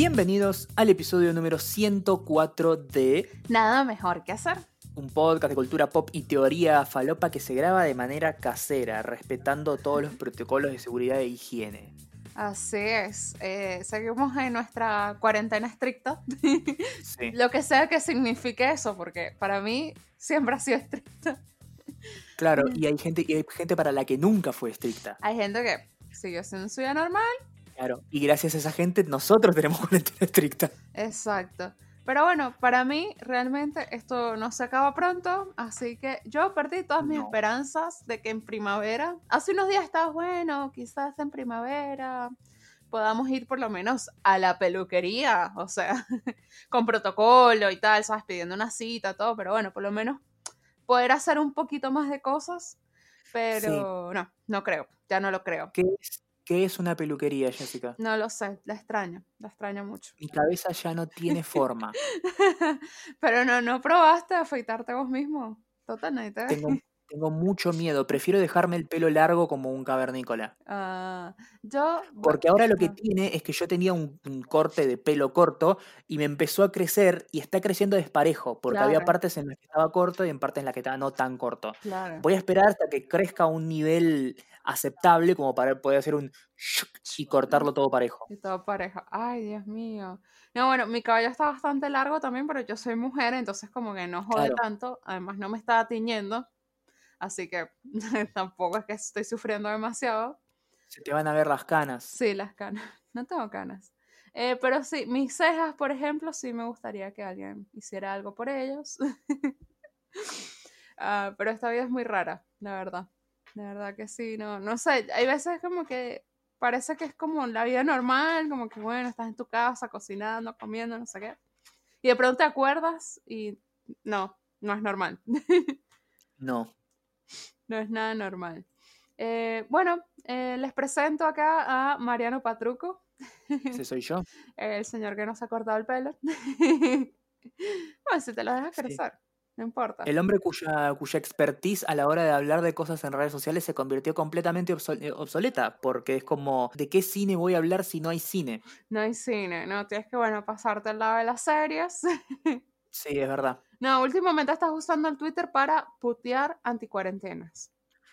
Bienvenidos al episodio número 104 de Nada mejor que hacer. un podcast de cultura pop y teoría falopa que se graba de manera casera, respetando todos los protocolos de seguridad e higiene. Así es. eh, seguimos en nuestra cuarentena estricta. Sí. Lo que sea que signifique eso, porque para mí siempre ha sido estricta. Claro, y hay gente, y hay gente para la que nunca fue estricta. Hay gente que siguió siendo su vida normal. Claro. Y gracias a esa gente, nosotros tenemos cuarentena estricta. Exacto. Pero bueno, para mí realmente esto no se acaba pronto, así que yo perdí todas mis No. esperanzas de que en primavera, hace unos días estaba bueno, quizás en primavera podamos ir por lo menos a la peluquería, o sea, con protocolo y tal, sabes, pidiendo una cita, todo, pero bueno, por lo menos poder hacer un poquito más de cosas, pero no, no creo, ya no lo creo. ¿Qué es, qué es una peluquería, Jessica? No lo sé, la extraño, la extraño mucho. Mi cabeza ya no tiene forma. Pero no, no probaste afeitarte vos mismo. Total, nadie te ve. Tengo, tengo mucho miedo. Prefiero dejarme el pelo largo como un cavernícola. Ah, yo. Porque ahora lo que tiene es que yo tenía un, un corte de pelo corto y me empezó a crecer y está creciendo desparejo, porque había partes en las que estaba corto y en partes en las que estaba no tan corto. Claro. Voy a esperar hasta que crezca a un nivel aceptable como para poder hacer un y cortarlo todo parejo. Y todo pareja. Ay, Dios mío. No, bueno, mi cabello está bastante largo también, pero yo soy mujer, entonces como que no jode Claro. tanto. Además, no me estaba tiñendo. Así que tampoco es que estoy sufriendo demasiado. Se te van a ver las canas. Sí, las canas. No tengo canas. Eh, pero sí, mis cejas, por ejemplo, sí me gustaría que alguien hiciera algo por ellos. Ah, pero esta vida es muy rara, la verdad. La verdad que sí, no, no sé, hay veces como que parece que es como la vida normal, como que bueno, estás en tu casa cocinando, comiendo, no sé qué. Y de pronto te acuerdas y no, no es normal. No. No es nada normal. Eh, bueno, eh, les presento acá a Mariano Patruco, Ese soy yo. el señor que nos ha cortado el pelo. bueno, si te lo dejas Sí. No importa. El hombre cuya, cuya expertise a la hora de hablar de cosas en redes sociales se convirtió completamente obsol- eh, obsoleta, porque es como, ¿de qué cine voy a hablar si no hay cine? No hay cine, no tienes que, bueno, pasarte al lado de las series. Sí, es verdad. no, últimamente estás usando el Twitter para putear anticuarentenas.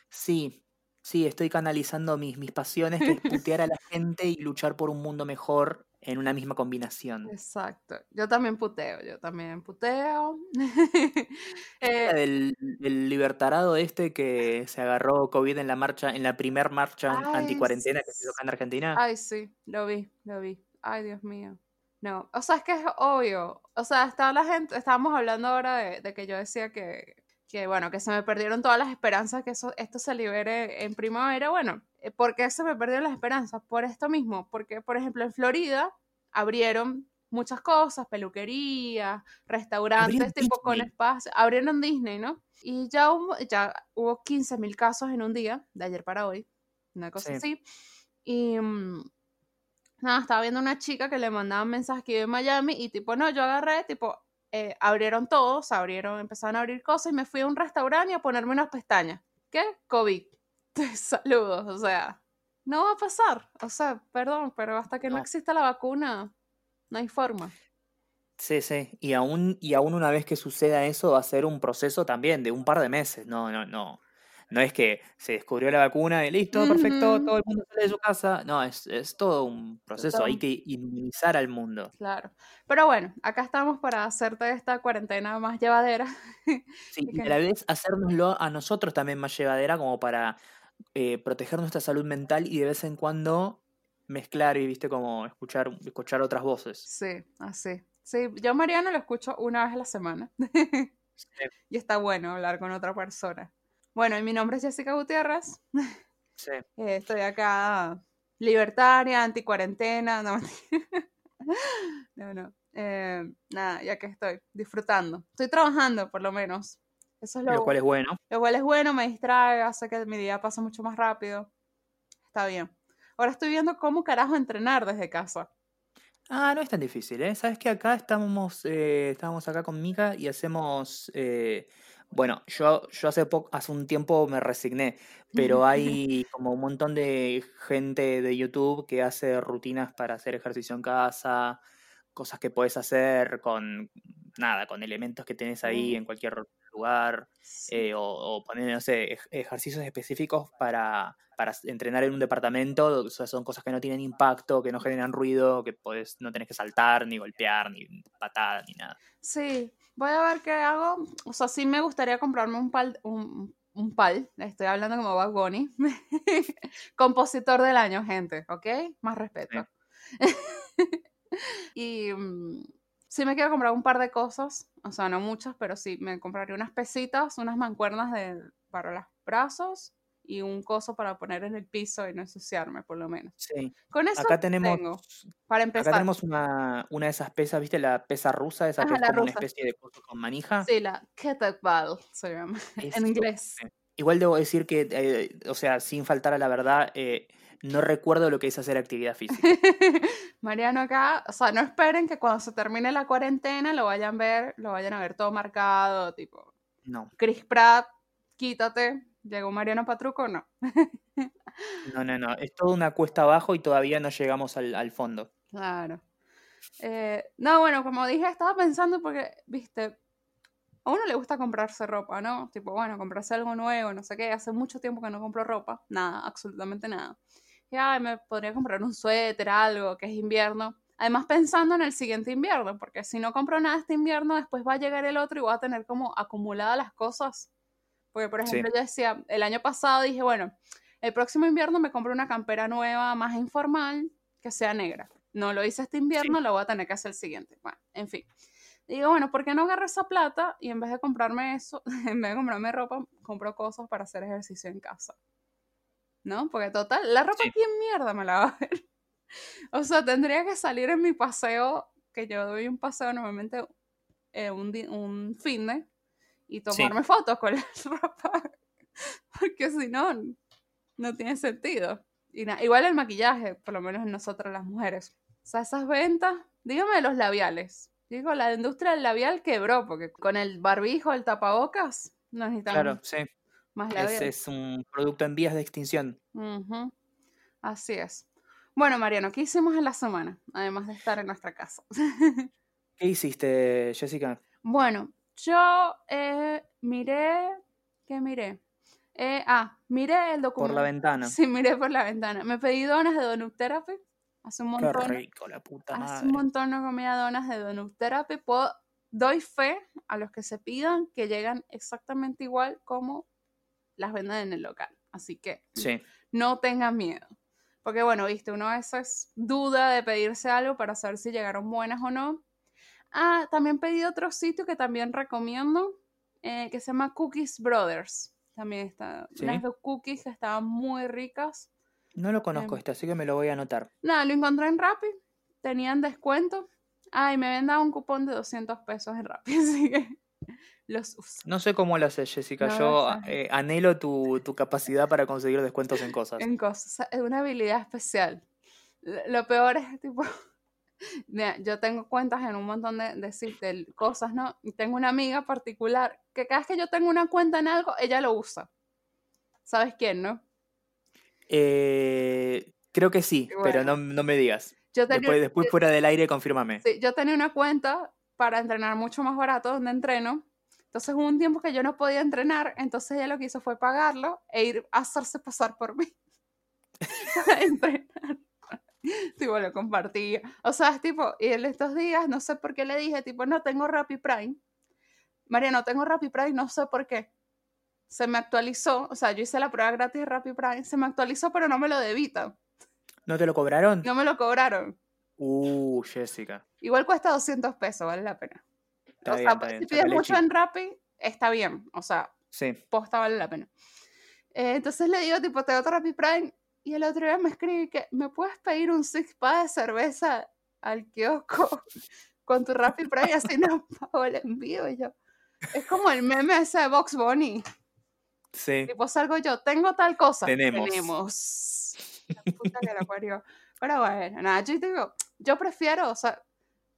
Sí, sí, estoy canalizando mis, mis pasiones, que es putear a la gente y luchar por un mundo mejor en una misma combinación. Exacto. Yo también puteo, yo también puteo. Eh, del, del libertarado este que se agarró COVID en la marcha, en la primer marcha anticuarentena que se hizo acá en Argentina. Ay, sí, lo vi, lo vi. Ay, Dios mío. No, o sea, es que es obvio. O sea, está la gente, estábamos hablando ahora de, de que yo decía que, que, bueno, que se me perdieron todas las esperanzas que eso, esto se libere en primavera. Bueno, ¿por qué se me perdieron las esperanzas? Por esto mismo, porque, por ejemplo, en Florida abrieron muchas cosas, peluquerías, restaurantes tipo con Disney. espacio, abrieron Disney, ¿no? Y ya hubo, ya hubo 15 mil casos en un día, de ayer para hoy, una cosa Sí. así. Y mm, nada, estaba viendo una chica que le mandaban mensajes que en Miami y tipo, no, yo agarré, tipo, eh, abrieron todos, abrieron, empezaron a abrir cosas y me fui a un restaurante y a ponerme unas pestañas. ¿Qué? COVID. Saludos, o sea, no va a pasar. O sea, perdón, pero hasta que no No. exista la vacuna, no hay forma. Sí, sí. Y aún, y aún una vez que suceda eso, va a ser un proceso también de un par de meses. No, no, no. No es que se descubrió la vacuna y listo, perfecto, todo el mundo sale de su casa. No, es, es todo un proceso. Hay que inmunizar al mundo. Claro. Pero bueno, acá estamos para hacerte esta cuarentena más llevadera. Sí, Y a la vez hacérnoslo a nosotros también más llevadera como para eh, proteger nuestra salud mental y de vez en cuando mezclar y, viste, como escuchar, escuchar otras voces. Sí, así. Sí, yo Mariano lo escucho una vez a la semana. y está bueno hablar con otra persona. Bueno, y mi nombre es Jessica Gutiérrez. Sí. Eh, estoy acá libertaria, anticuarentena. No, no, no. Eh, nada, ya que estoy disfrutando. Estoy trabajando, por lo menos. Eso es lo, Lo cual es bueno. lo cual es bueno, me distrae, hace que mi día pase mucho más rápido. Está bien. Ahora estoy viendo cómo carajo entrenar desde casa. Ah, no es tan difícil, ¿eh? Sabes que acá estamos, eh, estábamos acá con Mika y hacemos, eh, bueno, yo, yo hace poco, hace un tiempo me resigné, pero hay como un montón de gente de YouTube que hace rutinas para hacer ejercicio en casa, cosas que puedes hacer con, nada, con elementos que tenés ahí Mm. en cualquier lugar, Sí. eh, o, o poner, no sé, ej- ejercicios específicos para, para entrenar en un departamento, o sea, son cosas que no tienen impacto, que no generan ruido, que podés, no tenés que saltar, ni golpear, ni patada, ni nada. Sí, voy a ver qué hago. O sea, sí me gustaría comprarme un pal, un, un pal. Estoy hablando como Bad Bunny. Compositor del año, gente, ¿ok? Más respeto. y mm, sí me quiero comprar un par de cosas. O sea, no muchas, pero sí me compraría unas pesitas, unas mancuernas de, para los brazos y un coso para poner en el piso y no ensuciarme, por lo menos. Sí. Con eso Acá tenemos, tengo, para acá empezar. tenemos una, una de esas pesas, ¿viste? La pesa rusa, esa que es como una especie de coso con manija. Sí, la kettlebell se llama en inglés. Igual debo decir que, eh, o sea, sin faltar a la verdad, eh, no recuerdo lo que es hacer actividad física. Mariano acá, o sea, no esperen que cuando se termine la cuarentena lo vayan a ver, lo vayan a ver todo marcado, tipo, No, Chris Pratt, quítate, llegó Mariano Patruco, no. no, no, no. Es toda una cuesta abajo y todavía no llegamos al, al fondo. Claro. Eh, no, bueno, como dije, estaba pensando porque, viste, a uno le gusta comprarse ropa, ¿no? Tipo, bueno, comprarse algo nuevo, no sé qué. Hace mucho tiempo que no compro ropa, nada, absolutamente nada. Y, ay, me podría comprar un suéter, algo, que es invierno. Además, pensando en el siguiente invierno, porque si no compro nada este invierno, después va a llegar el otro y voy a tener como acumuladas las cosas. Porque, por Sí. ejemplo, yo decía, el año pasado dije, bueno, el próximo invierno me compro una campera nueva, más informal, que sea negra. No lo hice este invierno, lo voy a tener que hacer el siguiente. Bueno, en fin. Digo, bueno, ¿por qué no agarro esa plata y en vez de comprarme eso, en vez de comprarme ropa, compro cosas para hacer ejercicio en casa? ¿No? Porque total, la ropa Sí. en mierda me la va a ver. O sea, tendría que salir en mi paseo, que yo doy un paseo normalmente eh, un, un fin de, y Sí. tomarme fotos con la ropa. Porque si no, no tiene sentido. Y na- igual el maquillaje, por lo menos en nosotras las mujeres. O sea, esas ventas, dígame los labiales. Digo, la industria del labial quebró, porque con el barbijo, el tapabocas, no necesitamos Claro, sí. Más Es, labial. es un producto en vías de extinción. Ujú. Así es. Bueno, Mariano, ¿qué hicimos en la semana? Además de estar en nuestra casa. ¿Qué hiciste, Jessica? Bueno, yo eh, miré. ¿Qué miré? Eh, ah, miré el Por documento. la ventana. Sí, miré por la ventana. Me pedí donas de Donut Therapy. Hace un Qué montón. rico, la puta Hace madre. un montón no comía donas de Donut Therapy. Puedo, doy fe a los que se pidan que llegan exactamente igual como las venden en el local. Así que Sí, no tengan miedo. Porque bueno, viste, uno a veces duda de pedirse algo para saber si llegaron buenas o no. Ah, también pedí otro sitio que también recomiendo, eh, que se llama Cookies Brothers. También está, Sí. unas dos cookies que estaban muy ricas. no lo conozco Em. este, así que me lo voy a anotar. Nada, lo encontré en Rappi, tenían descuento. Ay, me habían dado un cupón de 200 pesos en Rappi, así que los uso. No sé cómo lo haces, Jessica. No, Yo eh, anhelo tu, tu capacidad para conseguir descuentos en cosas. en cosas. Es una habilidad especial. Lo peor es tipo. mira, yo tengo cuentas en un montón de, de, de cosas, ¿no? Y tengo una amiga particular que cada vez que yo tengo una cuenta en algo, ella lo usa. ¿Sabes quién, no? Eh, creo que sí, pero Bueno. no, no me digas. Yo tenía, Después, después fuera del aire, confírmame. sí, yo tenía una cuenta para entrenar mucho más barato donde entreno. Entonces hubo un tiempo que yo no podía entrenar, entonces ella lo que hizo fue pagarlo e ir a hacerse pasar por mí para entrenar. Tipo, lo compartía. O sea, es tipo, y en estos días, no sé por qué le dije, tipo, no tengo Rappi Prime. María, no tengo Rappi Prime, no sé por qué. Se me actualizó, o sea, yo hice la prueba gratis de Rappi Prime, se me actualizó, pero no me lo debitan. ¿No te lo cobraron? No me lo cobraron. Uh, Jessica. Igual cuesta 200 pesos, vale la pena. Está o bien, sea, está bien, si pides mucho en Rappi, está bien. O sea, Sí. posta vale la pena. Eh, entonces le digo, tipo, te doy Rappi Prime. Y el otro día me escribe que, ¿me puedes pedir un six pack de cerveza al kiosco con tu Rappi Prime? Así no pago el envío. Y yo, es como el meme ese de Box Bunny. Sí. Tipo, salgo yo, tengo tal cosa. Tenemos. Tenemos. La puta que la parió. Pero bueno, nada, yo digo, yo prefiero, o sea,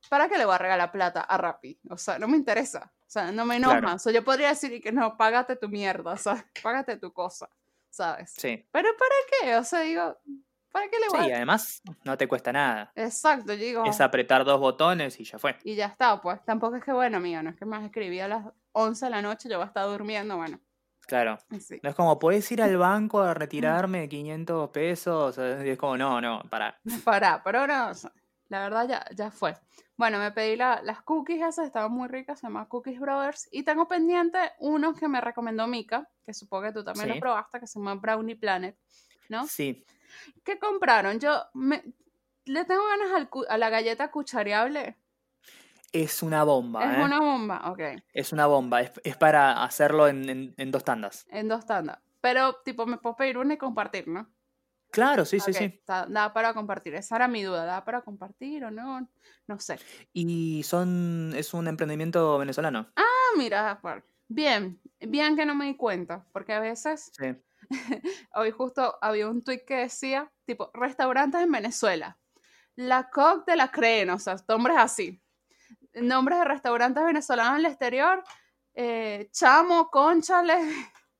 ¿para qué le voy a regalar plata a Rappi? O sea, no me interesa. O sea, no me enoja. Claro. O sea, yo podría decir que no, págate tu mierda, o sea, págate tu cosa, ¿sabes? Sí. Pero ¿para qué? O sea, digo, ¿Para qué le voy Sí, a...? además no te cuesta nada. Exacto, yo digo... Es apretar dos botones y ya fue. Y ya está, pues. Tampoco es que, bueno, amigo, no es que me escribí a las 11 de la noche, yo voy a estar durmiendo, bueno. Claro. Sí. No es como, ¿puedes ir al banco a retirarme 500 pesos? Y es como, no, no, para. Para, pero ahora, o sea, la verdad ya, ya fue. Bueno, me pedí la- las cookies esas, estaban muy ricas, se llama Cookies Brothers. Y tengo pendiente unos que me recomendó Mika, que supongo que tú también Sí. los probaste, que se llama Brownie Planet, ¿no? Sí, ¿Qué compraron? Yo me, le tengo ganas al a la galleta cuchareable. es una bomba, es ¿eh? una bomba, ok, Es una bomba. Es, es para hacerlo en, en- en dos tandas. en dos tandas. Pero, tipo, me puedo pedir una y compartir, ¿no? Claro, sí, sí, sí. está- da para compartir. Esa era mi duda. ¿Da para compartir o no? No sé. Y son, es un emprendimiento venezolano. Ah, mira, bien. Bien que no me di cuenta. Porque a veces, Sí. hoy justo había un tweet que decía, tipo, restaurantes en Venezuela. La COC de la creen, o sea, nombres así. Nombres de restaurantes venezolanos en el exterior. eh, Chamo, Conchale,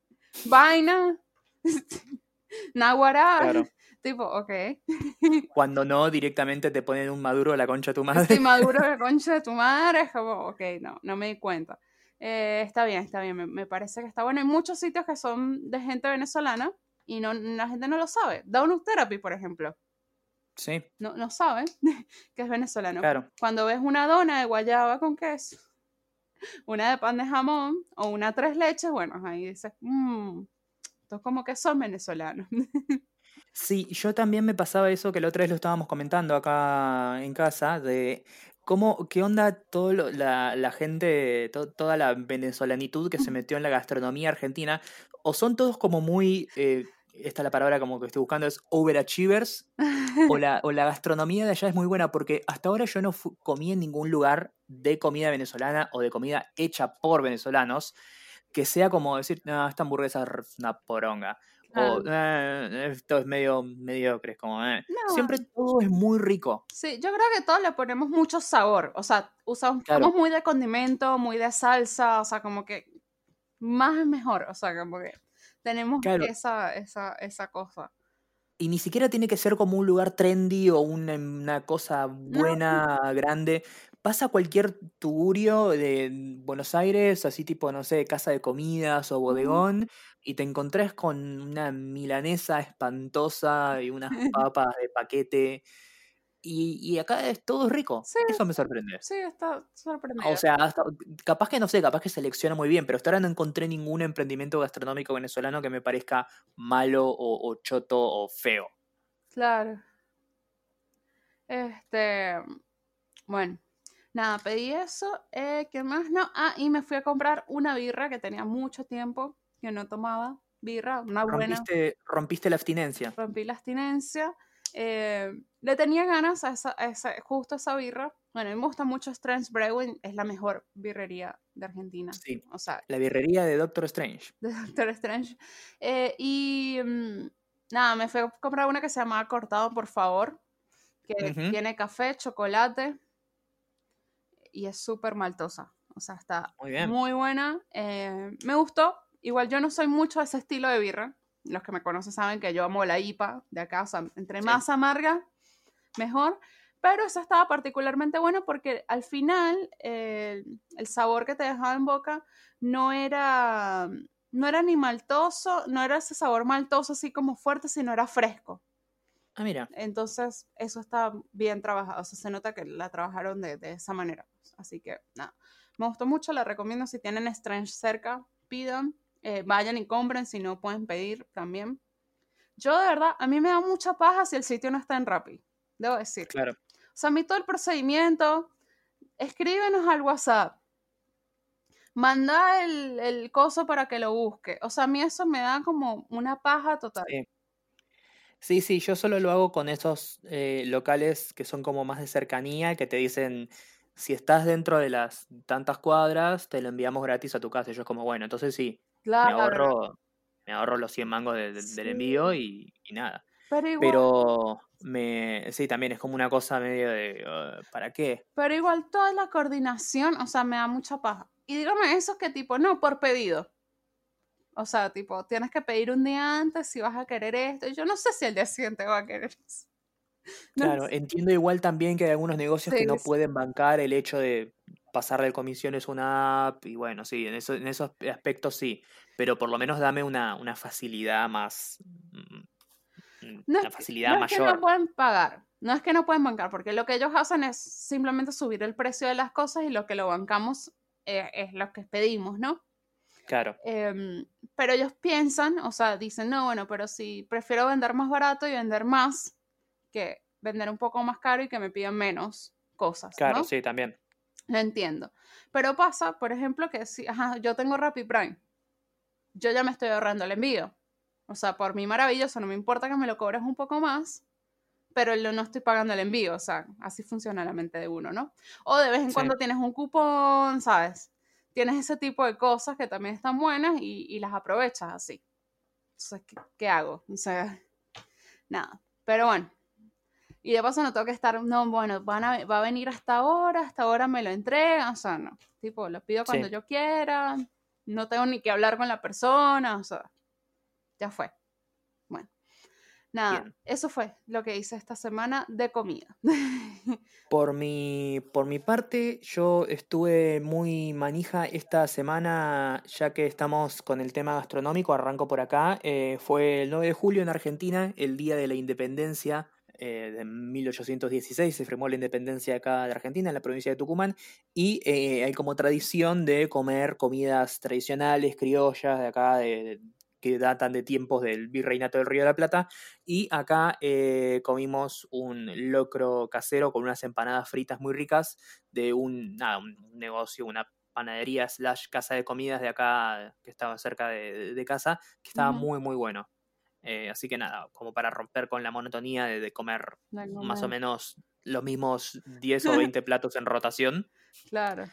Vaina, Naguará. Claro. Tipo, ok. Cuando no, directamente te ponen un maduro a la concha de tu madre. Sí, maduro de concha de tu madre, es como, ok, no, no me di cuenta. Eh, está bien, está bien, me, me parece que está bueno. Hay muchos sitios que son de gente venezolana y no, la gente no lo sabe. Download Therapy, por ejemplo, Sí, no, no sabe que es venezolano. claro. Cuando ves una dona de guayaba con queso, una de pan de jamón o una tres leches, bueno, ahí dices, mmm, como que son venezolanos. Sí, yo también me pasaba eso que la otra vez lo estábamos comentando acá en casa, de cómo, qué onda todo lo- la, la gente, to- toda la venezolanitud que se metió en la gastronomía argentina, o son todos como muy, eh, esta es la palabra como que estoy buscando, es overachievers, o la, o la gastronomía de allá es muy buena, porque hasta ahora yo no comí en ningún lugar de comida venezolana o de comida hecha por venezolanos, que sea como decir, no, esta hamburguesa es una poronga. O Claro. "Eh, esto es medio mediocre, como, eh". No. Siempre todo es muy rico. Sí, yo creo que todos le ponemos mucho sabor. O sea, usamos Claro. somos muy de condimento, muy de salsa, o sea, como que más es mejor. O sea, como que tenemos Claro. esa, esa, esa cosa. Y ni siquiera tiene que ser como un lugar trendy o una, una cosa buena, grande. Pasa cualquier tugurio de Buenos Aires, así tipo, no sé, casa de comidas o bodegón, y te encontrás con una milanesa espantosa y unas papas de paquete. Y, y acá es todo rico. Sí. Eso me sorprende. Sí, está sorprendido. O sea, hasta- capaz que no sé, capaz que selecciona muy bien, pero hasta ahora no encontré ningún emprendimiento gastronómico venezolano que me parezca malo o, o choto o feo. Claro. Este, bueno, nada, pedí eso. Eh, ¿Qué más? No, ah, y me fui a comprar una birra que tenía mucho tiempo que no tomaba. Birra, una buena. Rompiste, rompiste la abstinencia. rompí la abstinencia. Eh, le tenía ganas a esa, a esa- justo a esa birra. Bueno, a mí me gusta mucho Strange Brewing, es la mejor birrería de Argentina. Sí. O sea, La birrería de Doctor Strange. de Doctor Strange. Eh, y mm, nada, me fui a comprar una que se llama Cortado, por favor, que tiene café, chocolate y es súper maltosa. O sea, está Muy bien. muy buena. eh, me gustó. Igual yo no soy mucho de ese estilo de birra. Los que me conocen saben que yo amo la IPA de acá. O sea, entre Sí. más amarga, mejor. Pero esa estaba particularmente buena porque al final eh, el sabor que te dejaba en boca no era, no era ni maltoso, no era ese sabor maltoso así como fuerte, sino era fresco. Ah, mira. Entonces, eso está bien trabajado. O sea, se nota que la trabajaron de, de esa manera. Así que, nada. Me gustó mucho, la recomiendo. Si tienen Strange cerca, pidan. Eh, vayan y compren. Si no, pueden pedir también. Yo, de verdad, a mí me da mucha paja si el sitio no está en Rappi. Debo decir. Claro. O sea, a mí todo el procedimiento, escríbenos al WhatsApp. Manda el, el coso para que lo busque. O sea, a mí eso me da como una paja total. Sí. Sí, sí, yo solo lo hago con esos eh, locales que son como más de cercanía, que te dicen, si estás dentro de las tantas cuadras, te lo enviamos gratis a tu casa. Y yo es como, bueno, entonces sí, me ahorro, me ahorro los 100 mangos de- de- del envío y, y nada. Pero igual, Pero me, sí, también es como una cosa medio de, "Uh, ¿para qué? pero igual toda la coordinación, o sea, me da mucha paja. Y dígame esos que tipo, no, por pedido. O sea, tipo, tienes que pedir un día antes si vas a querer esto. Yo no sé si el día siguiente va a querer eso. Claro, entiendo igual también que hay algunos negocios que no pueden bancar el hecho de pasar de comisiones una app y bueno, sí, en, eso, en esos aspectos sí, pero por lo menos dame una, una facilidad más, mm, no una facilidad no mayor. Es que no pueden pagar, no es que no pueden bancar, porque lo que ellos hacen es simplemente subir el precio de las cosas y lo que lo bancamos eh, es lo que pedimos, ¿no? Claro. Em, pero ellos piensan, o sea, dicen, no, bueno, pero si prefiero vender más barato y vender más que vender un poco más caro y que me pidan menos cosas. Claro, ¿no? sí, también. Lo entiendo. Pero pasa, por ejemplo, que si ajá, yo tengo Rappi Prime, yo ya me estoy ahorrando el envío. O sea, por mí maravilloso, no me importa que me lo cobres un poco más, pero no estoy pagando el envío. O sea, así funciona la mente de uno, ¿no? O de vez en Sí. cuando tienes un cupón, ¿sabes? Tienes ese tipo de cosas que también están buenas y, y las aprovechas así. Entonces, ¿qué, qué hago? O sea, nada. Pero bueno. Y de paso no tengo que estar, no, bueno, van a, va a venir hasta ahora, hasta ahora me lo entregan, o sea, no. Tipo, lo pido cuando Sí. yo quiera, no tengo ni que hablar con la persona, o sea, ya fue. Bueno, nada, Bien. eso fue lo que hice esta semana de comida. Por mi, por mi parte, yo estuve muy manija esta semana, ya que estamos con el tema gastronómico, arranco por acá. eh, fue el 9 de julio en Argentina, el día de la independencia eh, de 1816, se firmó la independencia acá de Argentina, en la provincia de Tucumán, y eh, hay como tradición de comer comidas tradicionales, criollas, de acá, de, que datan de tiempos del virreinato del Río de la Plata. Y acá eh, comimos un locro casero con unas empanadas fritas muy ricas de un, nada, un negocio, una panadería slash casa de comidas de acá que estaba cerca de, de casa, que estaba muy, muy bueno. Eh, así que nada, como para romper con la monotonía de, de comer más o menos los mismos 10 o 20 platos en rotación. Claro.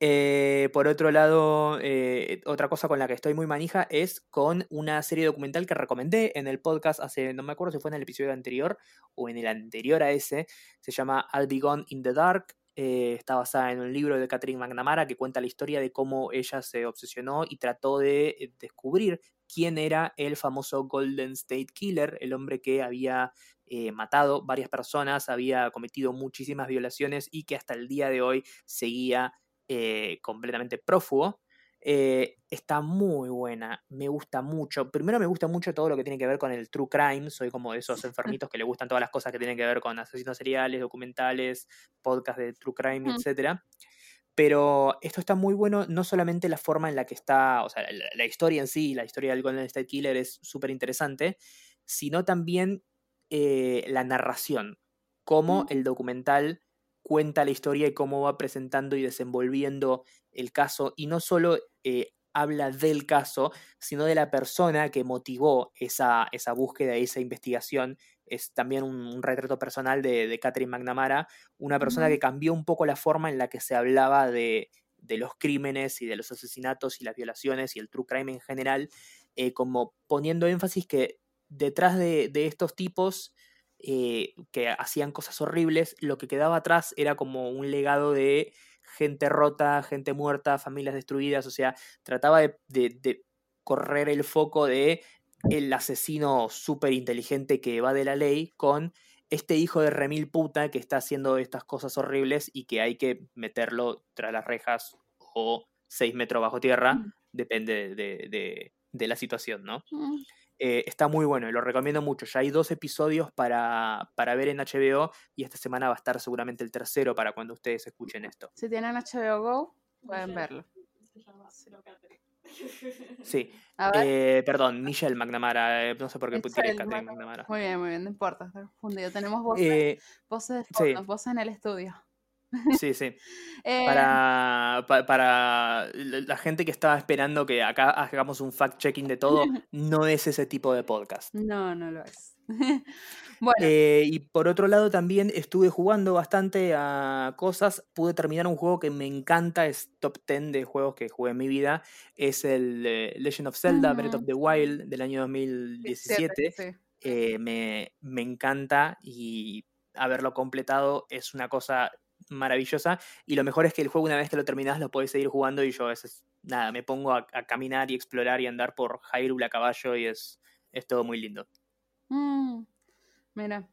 Eh, por otro lado, eh, otra cosa con la que estoy muy manija es con una serie documental que recomendé en el podcast hace, no me acuerdo si fue en el episodio anterior o en el anterior a ese, se llama I'll Be Gone in the Dark. eh, está basada en un libro de Catherine McNamara que cuenta la historia de cómo ella se obsesionó y trató de descubrir quién era el famoso Golden State Killer, el hombre que había eh, matado varias personas, había cometido muchísimas violaciones y que hasta el día de hoy seguía eh, completamente prófugo. Eh, está muy buena, me gusta mucho. Primero me gusta mucho todo lo que tiene que ver con el true crime, soy como de esos enfermitos que le gustan todas las cosas que tienen que ver con asesinos seriales, documentales, podcast de true crime, Mm. Pero esto está muy bueno, no solamente la forma en la que está, o sea, la, la historia en sí, la historia del Golden State Killer es súper interesante, sino también eh, la narración, cómo Mm. el documental cuenta la historia y cómo va presentando y desenvolviendo el caso, y no solo eh, habla del caso, sino de la persona que motivó esa, esa búsqueda, esa investigación. Es también un, un retrato personal de, de Catherine McNamara, una persona que cambió un poco la forma en la que se hablaba de, de los crímenes y de los asesinatos y las violaciones y el true crime en general, eh, como poniendo énfasis que detrás de, de estos tipos eh, que hacían cosas horribles, lo que quedaba atrás era como un legado de gente rota, gente muerta, familias destruidas, o sea, trataba de correr el foco de el asesino súper inteligente que va de la ley con este hijo de remil puta que está haciendo estas cosas horribles y que hay que meterlo tras las rejas o seis metros bajo tierra, Mm. depende de, de- de la situación, ¿no? Mm. Eh, está muy bueno y lo recomiendo mucho. Ya hay dos episodios para, para ver en HBO y esta semana va a estar seguramente el tercero para cuando ustedes escuchen esto. Si tienen HBO Go, pueden verlo. Sí, eh, perdón, Michelle McNamara, eh, no sé por qué tiré Catherine McNamara. Muy bien, muy bien, no importa, está confundido. Tenemos voces, Eh, voces de sí. voces en el estudio. sí, sí. Eh, Para, pa- para la la gente que estaba esperando que acá hagamos un fact-checking de todo, no es ese tipo de podcast. No, no lo es. Bueno, Eh, y por otro lado también estuve jugando bastante a cosas. Pude terminar un juego que me encanta, es top 10 de juegos que jugué en mi vida. Es el eh, Legend of Zelda, Breath of the Wild del año 2017. sí. Eh, me, me encanta y haberlo completado es una cosa maravillosa. Y lo mejor es que el juego una vez que lo terminás lo podés seguir jugando y yo a veces nada, me pongo a, caminar y explorar y andar por Hyrule a caballo y es, es todo muy lindo. Mm, mira,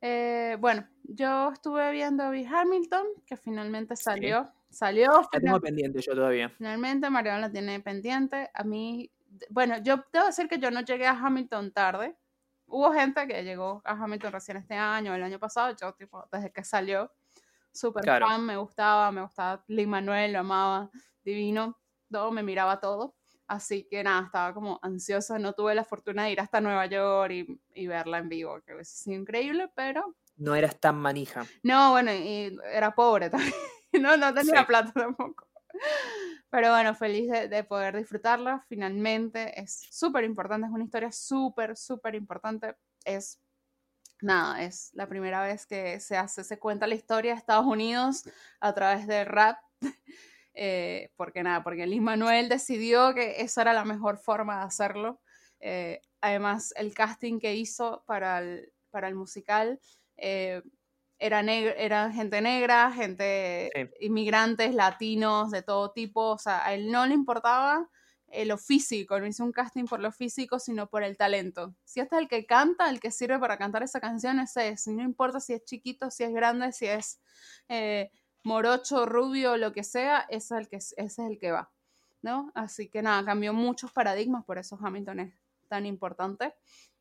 eh, bueno, yo estuve viendo Big Hamilton, que finalmente salió. Salió. La tengo pendiente yo todavía. Finalmente, Mariana la tiene pendiente. A mí, bueno, yo debo decir que yo no llegué a Hamilton tarde. Hubo gente que llegó a Hamilton recién este año, el año pasado. Yo, tipo, desde que salió, súper fan, me gustaba, me gustaba Lee Manuel, lo amaba, divino, todo, me miraba todo. Así que nada, estaba como ansiosa, no tuve la fortuna de ir hasta Nueva York y, verla en vivo, que es increíble, pero... No eras tan manija. No, bueno, y era pobre también, no, no tenía plata tampoco. Pero bueno, feliz de, de poder disfrutarla, finalmente, es súper importante, es una historia súper, súper importante, es nada, es la primera vez que se hace, se cuenta la historia de Estados Unidos a través del rap. Eh, porque nada, porque Luis Manuel decidió que esa era la mejor forma de hacerlo. Eh, además, el casting que hizo para el, para el musical eh, era, era gente negra, gente inmigrantes, latinos, de todo tipo. O sea, a él no le importaba lo físico, no hizo un casting por lo físico, sino por el talento. Si este es el que canta, el que sirve para cantar esa canción, ese es. No importa si es chiquito, si es grande, si es morocho, rubio, lo que sea, es el que, ese es el que va, ¿no? Así que nada, cambió muchos paradigmas, por eso Hamilton es tan importante.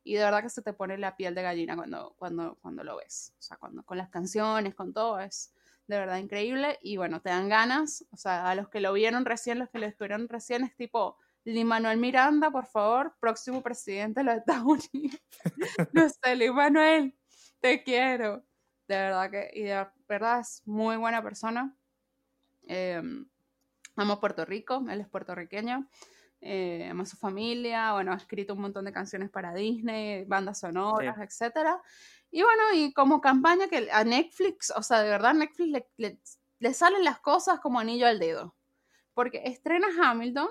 Y de verdad que se te pone la piel de gallina cuando, cuando, cuando lo ves. O sea, cuando, con las canciones, con todo, es de verdad increíble. Y bueno, te dan ganas. O sea, a los que lo vieron recién, los que lo estuvieron recién, es tipo, Lin Manuel Miranda, por favor, próximo presidente de los Estados Unidos. no sé, Lin Manuel, te quiero de verdad que, y de verdad es muy buena persona. Eh, amo Puerto Rico, él es puertorriqueño, eh, ama su familia, bueno, ha escrito un montón de canciones para Disney, bandas sonoras, etcétera. Y bueno, y como campaña que a Netflix, o sea, de verdad Netflix le, le salen las cosas como anillo al dedo. Porque estrena Hamilton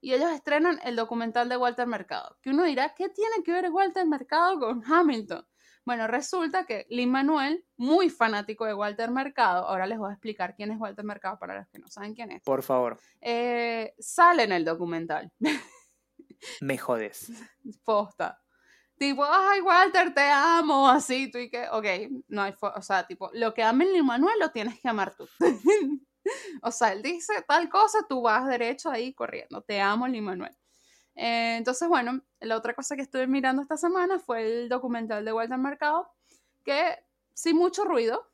y ellos estrenan el documental de Walter Mercado. Que uno dirá, ¿qué tiene que ver Walter Mercado con Hamilton? Bueno, resulta que Lin Manuel, muy fanático de Walter Mercado, ahora les voy a explicar quién es Walter Mercado para los que no saben quién es. Por favor. Eh, sale en el documental. Me jodes. Posta. Tipo, ay, Walter, te amo, así, tú y que, ok, no hay, o sea, tipo, lo que amen Lin Manuel lo tienes que amar tú. o sea, él dice tal cosa, tú vas derecho ahí corriendo, te amo Lin Manuel. Eh, entonces, bueno, la otra cosa que estuve mirando esta semana fue el documental de Walter Mercado, que sin mucho ruido,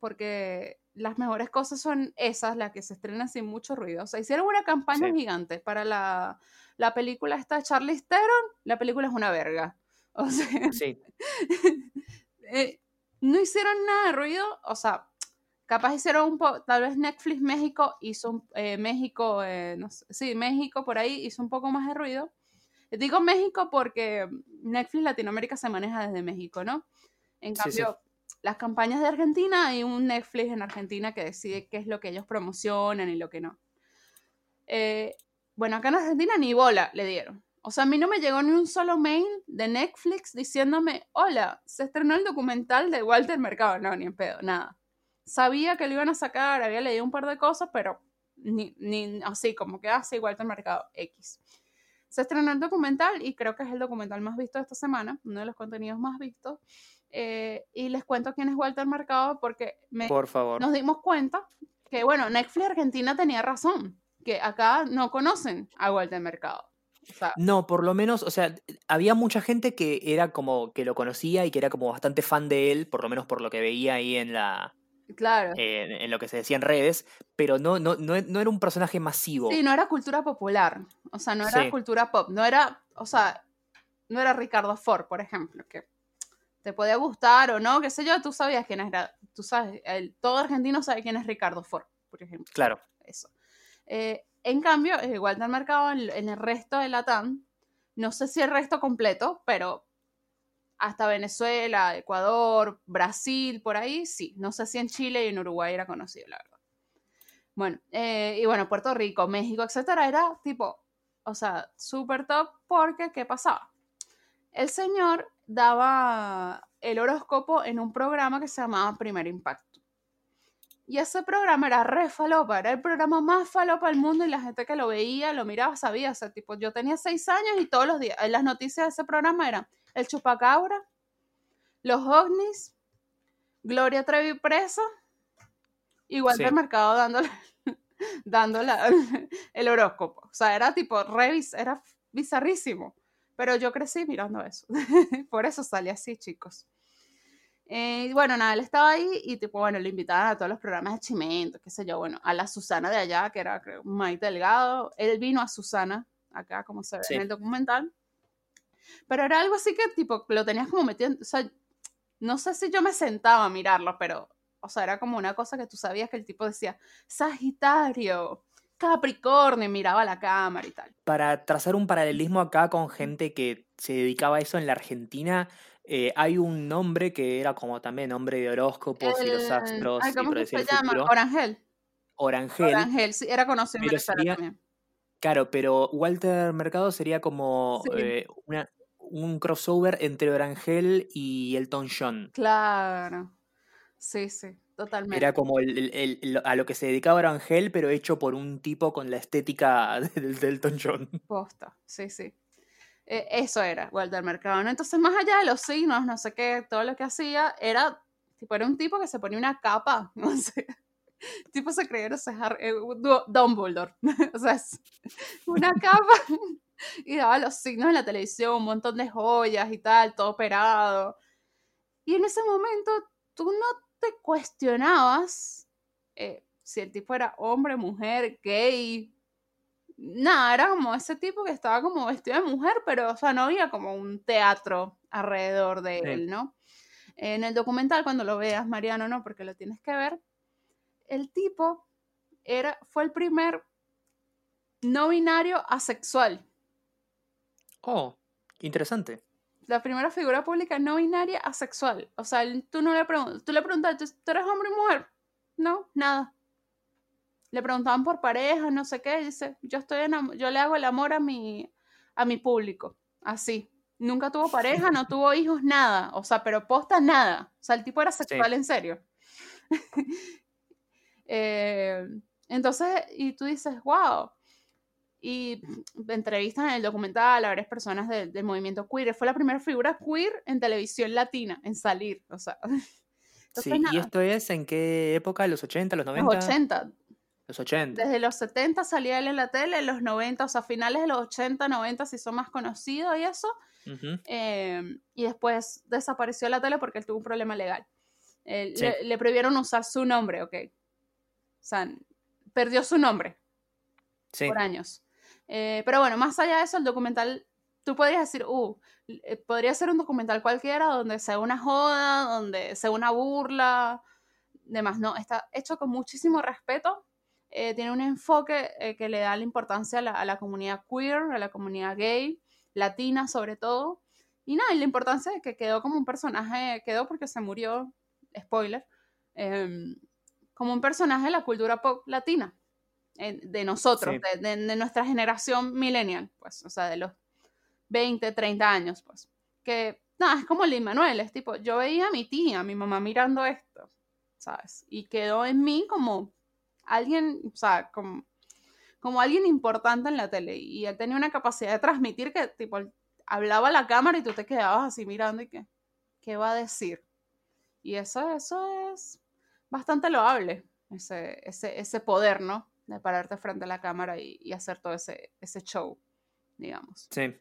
porque las mejores cosas son esas, las que se estrenan sin mucho ruido. O sea, hicieron una campaña gigante para la, la película esta de Charlie Theron, la película es una verga. O sea, sí. Eh, no hicieron nada de ruido, o sea, Capaz hicieron un poco, tal vez Netflix México hizo un, eh, México, eh, no sé, sí, México por ahí hizo un poco más de ruido. Digo México porque Netflix Latinoamérica se maneja desde México, ¿no? En cambio, las campañas de Argentina, hay un Netflix en Argentina que decide qué es lo que ellos promocionan y lo que no. Eh, bueno, acá en Argentina ni bola le dieron. O sea, a mí no me llegó ni un solo mail de Netflix diciéndome, hola, se estrenó el documental de Walter Mercado. No, ni en pedo, nada sabía que lo iban a sacar, había leído un par de cosas, pero ni, ni así, como que hace igual que el mercado X. Se estrenó el documental y creo que es el documental más visto de esta semana, uno de los contenidos más vistos. Eh, y les cuento quién es Walter Mercado porque me, Por favor. nos dimos cuenta que, bueno, Netflix Argentina tenía razón, que acá no conocen a Walter Mercado. no, por lo menos, o sea, había mucha gente que era como que lo conocía y que era como bastante fan de él, por lo menos por lo que veía ahí en la, Claro. en lo que se decía en redes, pero no, no, no, era un personaje masivo. Sí, no era cultura popular, o sea, no era cultura pop, no era, o sea, no era Ricardo Ford, por ejemplo, que te podía gustar o no, qué sé yo, tú sabías quién era, tú sabes, el, todo argentino sabe quién es Ricardo Ford, por ejemplo. Claro. Eso. Eh, en cambio, igual del mercado en, en el resto de Latam, no sé si el resto completo, pero hasta Venezuela, Ecuador, Brasil, por ahí, sí. No sé si en Chile y en Uruguay era conocido, la verdad. Bueno, eh, y bueno, Puerto Rico, México, etcétera, era tipo, o sea, súper top porque, ¿qué pasaba? El señor daba el horóscopo en un programa que se llamaba Primer Impacto. Y ese programa era re falopa, era el programa más falopa del mundo y la gente que lo veía, lo miraba, sabía. O sea, tipo, yo tenía seis años y todos los días, las noticias de ese programa eran el chupacabra, los ovnis, Gloria Trevi presa, igual el mercado dándole, dándole el horóscopo. O sea, era tipo, revis, era bizarrísimo. Pero yo crecí mirando eso. Por eso salí así, chicos. Eh, bueno, nada, él estaba ahí y tipo, bueno, le invitaban a todos los programas de Chimento, qué sé yo, bueno, a la Susana de allá, que era creo, Maite Delgado, él vino a Susana, acá como se ve en el documental, pero era algo así que tipo, lo tenías como metido, o sea, no sé si yo me sentaba a mirarlo, pero, o sea, era como una cosa que tú sabías que el tipo decía, Sagitario, Capricornio, miraba la cámara y tal. Para trazar un paralelismo acá con gente que se dedicaba a eso en la Argentina, eh, hay un nombre que era como también nombre de horóscopos y los astros. ¿Cómo se llama? Orangel. Orangel. Orangel, sí, era conocido en Claro, pero Walter Mercado sería como eh, un crossover entre Orangel y Elton John. Claro. Sí, sí, totalmente. Era como a lo que se dedicaba Orangel, pero hecho por un tipo con la estética del de Elton John. Posta, sí, sí. Eh, eso era Walter Mercado, ¿no? Entonces, más allá de los signos, no sé qué, todo lo que hacía, era, tipo, era un tipo que se ponía una capa, no sé, tipo se sé, eh, Dumbledore, o sea, una capa, y daba los signos en la televisión, un montón de joyas y tal, todo operado. Y en ese momento, tú no te cuestionabas eh, si el tipo era hombre, mujer, gay, nada, era como ese tipo que estaba como vestido de mujer, pero, o sea, no había como un teatro alrededor de él, ¿no? En el documental, cuando lo veas, Mariano, no, porque lo tienes que ver, el tipo era, fue el primer no binario asexual. Oh, interesante. La primera figura pública no binaria asexual. O sea, tú no le preguntas, tú le preguntas, ¿tú eres hombre o mujer? No, nada le preguntaban por pareja, no sé qué, dice, yo estoy yo le hago el amor a mi, a mi público, así. Nunca tuvo pareja, no tuvo hijos, nada. O sea, pero posta nada. O sea, el tipo era sexual en serio. Eh, entonces, y tú dices, wow. Y entrevistan en el documental a varias personas del, movimiento queer. Fue la primera figura queer en televisión latina, en salir. O sea. sí, ¿y esto es en qué época? ¿Los 80, los 90? Los 80. Los 80. Desde los 70 salía él en la tele, en los 90, o sea, finales de los 80, 90 si son más conocidos y eso. Em, y después desapareció la tele porque él tuvo un problema legal. le, prohibieron usar su nombre, ok. O sea, perdió su nombre por años. Eh, pero bueno, más allá de eso, el documental, tú podrías decir, uh, eh, podría ser un documental cualquiera donde sea una joda, donde sea una burla, demás. No, está hecho con muchísimo respeto eh, tiene un enfoque eh, que le da la importancia a la, comunidad queer, a la comunidad gay, latina sobre todo. Y nada, y la importancia de que quedó como un personaje, quedó porque se murió, spoiler, em, como un personaje de la cultura pop latina, de nosotros, de, nuestra generación millennial, pues, o sea, de los 20, 30 años, pues. Que, nada, es como Lin Manuel, es tipo, yo veía a mi tía, a mi mamá mirando esto, ¿sabes? Y quedó en mí como alguien, o sea, como, como alguien importante en la tele. Y él tenía una capacidad de transmitir que, tipo, hablaba a la cámara y tú te quedabas así mirando y que, ¿qué va a decir? Y eso, eso es bastante loable, ese, ese, ese poder, ¿no? De pararte frente a la cámara y, hacer todo ese, ese show, digamos. Sí.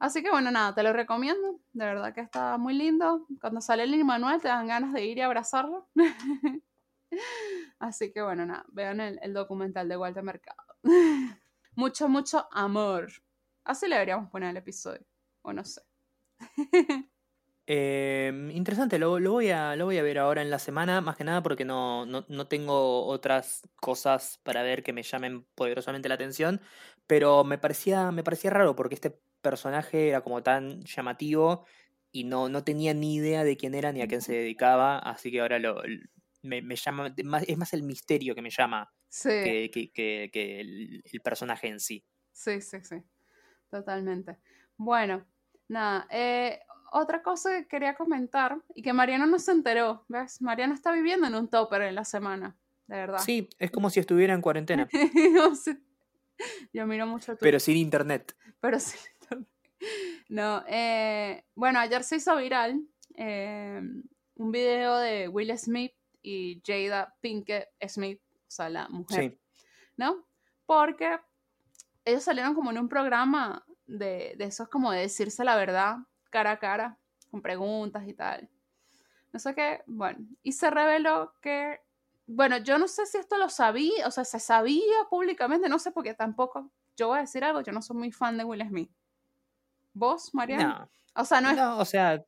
Así que bueno, nada, te lo recomiendo. De verdad que está muy lindo. Cuando sale el Manuel te dan ganas de ir y abrazarlo. Así que bueno, nada, vean el, documental de Walter Mercado. mucho, mucho amor. Así le deberíamos poner el episodio. O no sé. Em, interesante, lo, voy a, lo voy a ver ahora en la semana, más que nada porque no, no, tengo otras cosas para ver que me llamen poderosamente la atención, pero me parecía, me parecía raro porque este personaje era como tan llamativo y no, no tenía ni idea de quién era ni a quién se dedicaba, así que ahora lo, me, llama, es más el misterio que me llama que, que, el, personaje en sí. Sí, sí, sí, totalmente. Bueno, nada, eh, otra cosa que quería comentar y que Mariano no se enteró, ¿ves? Mariano está viviendo en un topper en la semana. de verdad. Sí, es como si estuviera en cuarentena. Yo miro mucho Twitter. pero sin internet. Pero sí. No, eh, bueno, ayer se hizo viral eh, un video de Will Smith y Jada Pinkett Smith, o sea, la mujer, Sí, ¿no? Porque ellos salieron como en un programa de, de esos como de decirse la verdad cara a cara, con preguntas y tal. No sé qué, bueno, y se reveló que, bueno, yo no sé si esto lo sabía, o sea, se sabía públicamente, no sé, porque tampoco, yo voy a decir algo, yo no soy muy fan de Will Smith. ¿Vos, Mariana? no, O sea, no es no, o sea,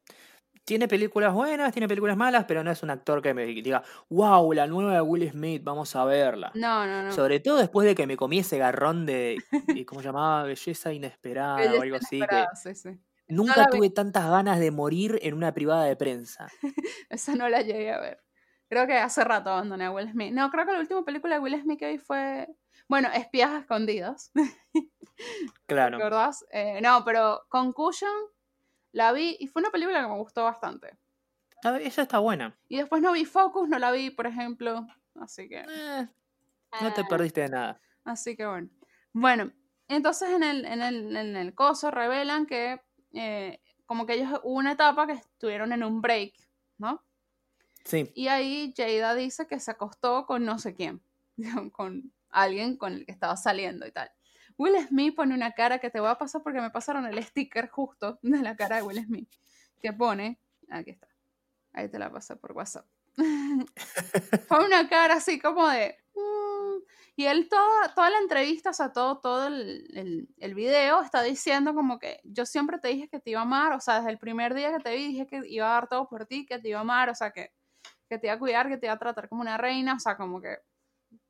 tiene películas buenas, tiene películas malas, pero no es un actor que me diga, wow, la nueva de Will Smith, vamos a verla. No, no, no. Sobre todo después de que me comí ese garrón de, ¿cómo se llamaba? Belleza inesperada Belleza o algo así, que sí, sí. Nunca vi. tuve tantas ganas de morir en una privada de prensa. Esa no la llegué a ver. Creo que hace rato abandoné a Will Smith. No, creo que la última película de Will Smith que vi fue, bueno, Espías Escondidas. Claro. ¿Recordás? Eh, no, pero Concussion la vi y fue una película que me gustó bastante. Esa está buena. Y después no vi Focus, no la vi, por ejemplo. Así que... Eh, no te Ah. perdiste de nada. Así que bueno. Bueno, entonces en el, en el, en el coso revelan que eh, como que ellos hubo una etapa que estuvieron en un break, ¿no? Sí, Y ahí Jada dice que se acostó con no sé quién, con alguien con el que estaba saliendo y tal. Will Smith pone una cara que te voy a pasar porque me pasaron el sticker justo de la cara de Will Smith, que pone, aquí está, ahí te la pasé por WhatsApp. Fue una cara así como de... "Mm", y él toda, toda la entrevista, o sea, todo, todo el, el, el video está diciendo como que yo siempre te dije que te iba a amar, o sea, desde el primer día que te vi dije que iba a dar todo por ti, que te iba a amar, o sea, que, que te iba a cuidar, que te iba a tratar como una reina, o sea, como que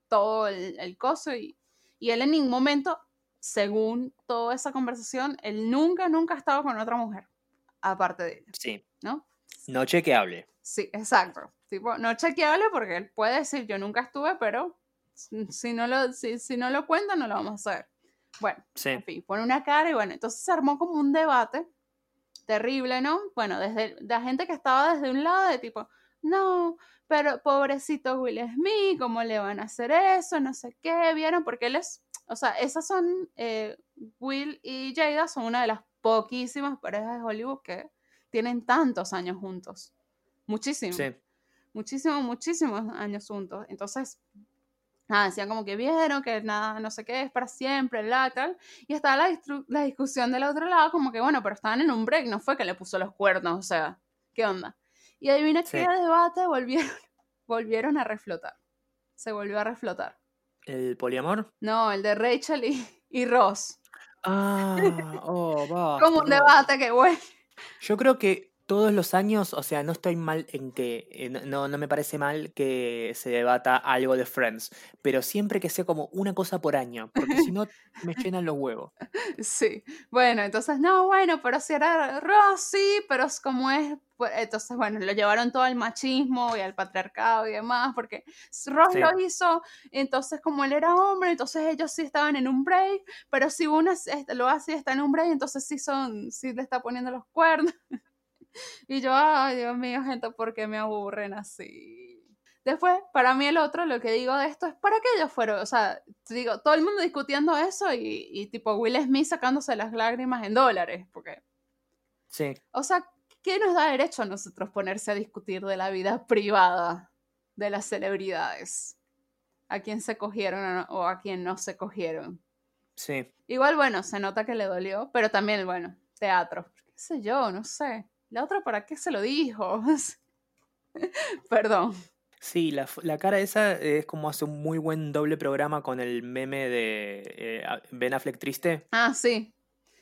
todo el, el coso y, y él en ningún momento, según toda esa conversación, él nunca, nunca ha estado con otra mujer, aparte de ella, sí. ¿no? No chequeable. Sí, exacto. Tipo, no chequeable porque él puede decir yo nunca estuve, pero si no lo, si, si no lo cuenta, no lo vamos a hacer. Bueno, Sí. en fin, pone una cara y bueno, entonces se armó como un debate terrible, ¿no? Bueno, desde la gente que estaba desde un lado de tipo, no, pero pobrecito Will Smith, ¿cómo le van a hacer eso? No sé qué, ¿vieron? Porque él es, o sea, esas son, eh, Will y Jada son una de las poquísimas parejas de Hollywood que tienen tantos años juntos. Muchísimos Sí. muchísimos, muchísimos años juntos. Entonces, nada, decían como que vieron que nada, no sé qué, es para siempre, la tal. Y estaba la, discusión del otro lado, como que bueno, pero estaban en un break, no fue que le puso los cuernos, o sea, ¿qué onda? Y adivina Sí. qué debate volvieron, volvieron a reflotar. Se volvió a reflotar. ¿El poliamor? No, el de Rachel y, y Ross. Ah, oh, basta, Como un debate que bueno. Yo creo que todos los años, o sea, no estoy mal en que, eh, no- no, me parece mal que se debata algo de Friends, pero siempre que sea como una cosa por año, porque si no me llenan los huevos. Sí, bueno, entonces, no, bueno, pero si era Ross, sí, pero es como es, pues, entonces, bueno, lo llevaron todo al machismo y al patriarcado y demás, porque Ross Sí. lo hizo, entonces como él era hombre, entonces ellos sí estaban en un break, pero si uno lo hace y está en un break, entonces sí son, sí le está poniendo los cuernos. Y yo, ay, Dios mío, gente, ¿por qué me aburren así? Después, para mí el otro, lo que digo de esto es, ¿para qué ellos fueron? O sea, digo, todo el mundo discutiendo eso y, y tipo Will Smith sacándose las lágrimas en dólares, porque, Sí, o sea, ¿qué nos da derecho a nosotros ponerse a discutir de la vida privada de las celebridades? A quién se cogieron o, no- o a quién no se cogieron. sí. Igual, bueno, se nota que le dolió, pero también, bueno, teatro. ¿Qué sé yo? No sé. La otra, ¿para qué se lo dijo? Perdón. Sí, la, la cara esa es como hace un muy buen doble programa con el meme de eh, Ben Affleck triste. Ah, sí.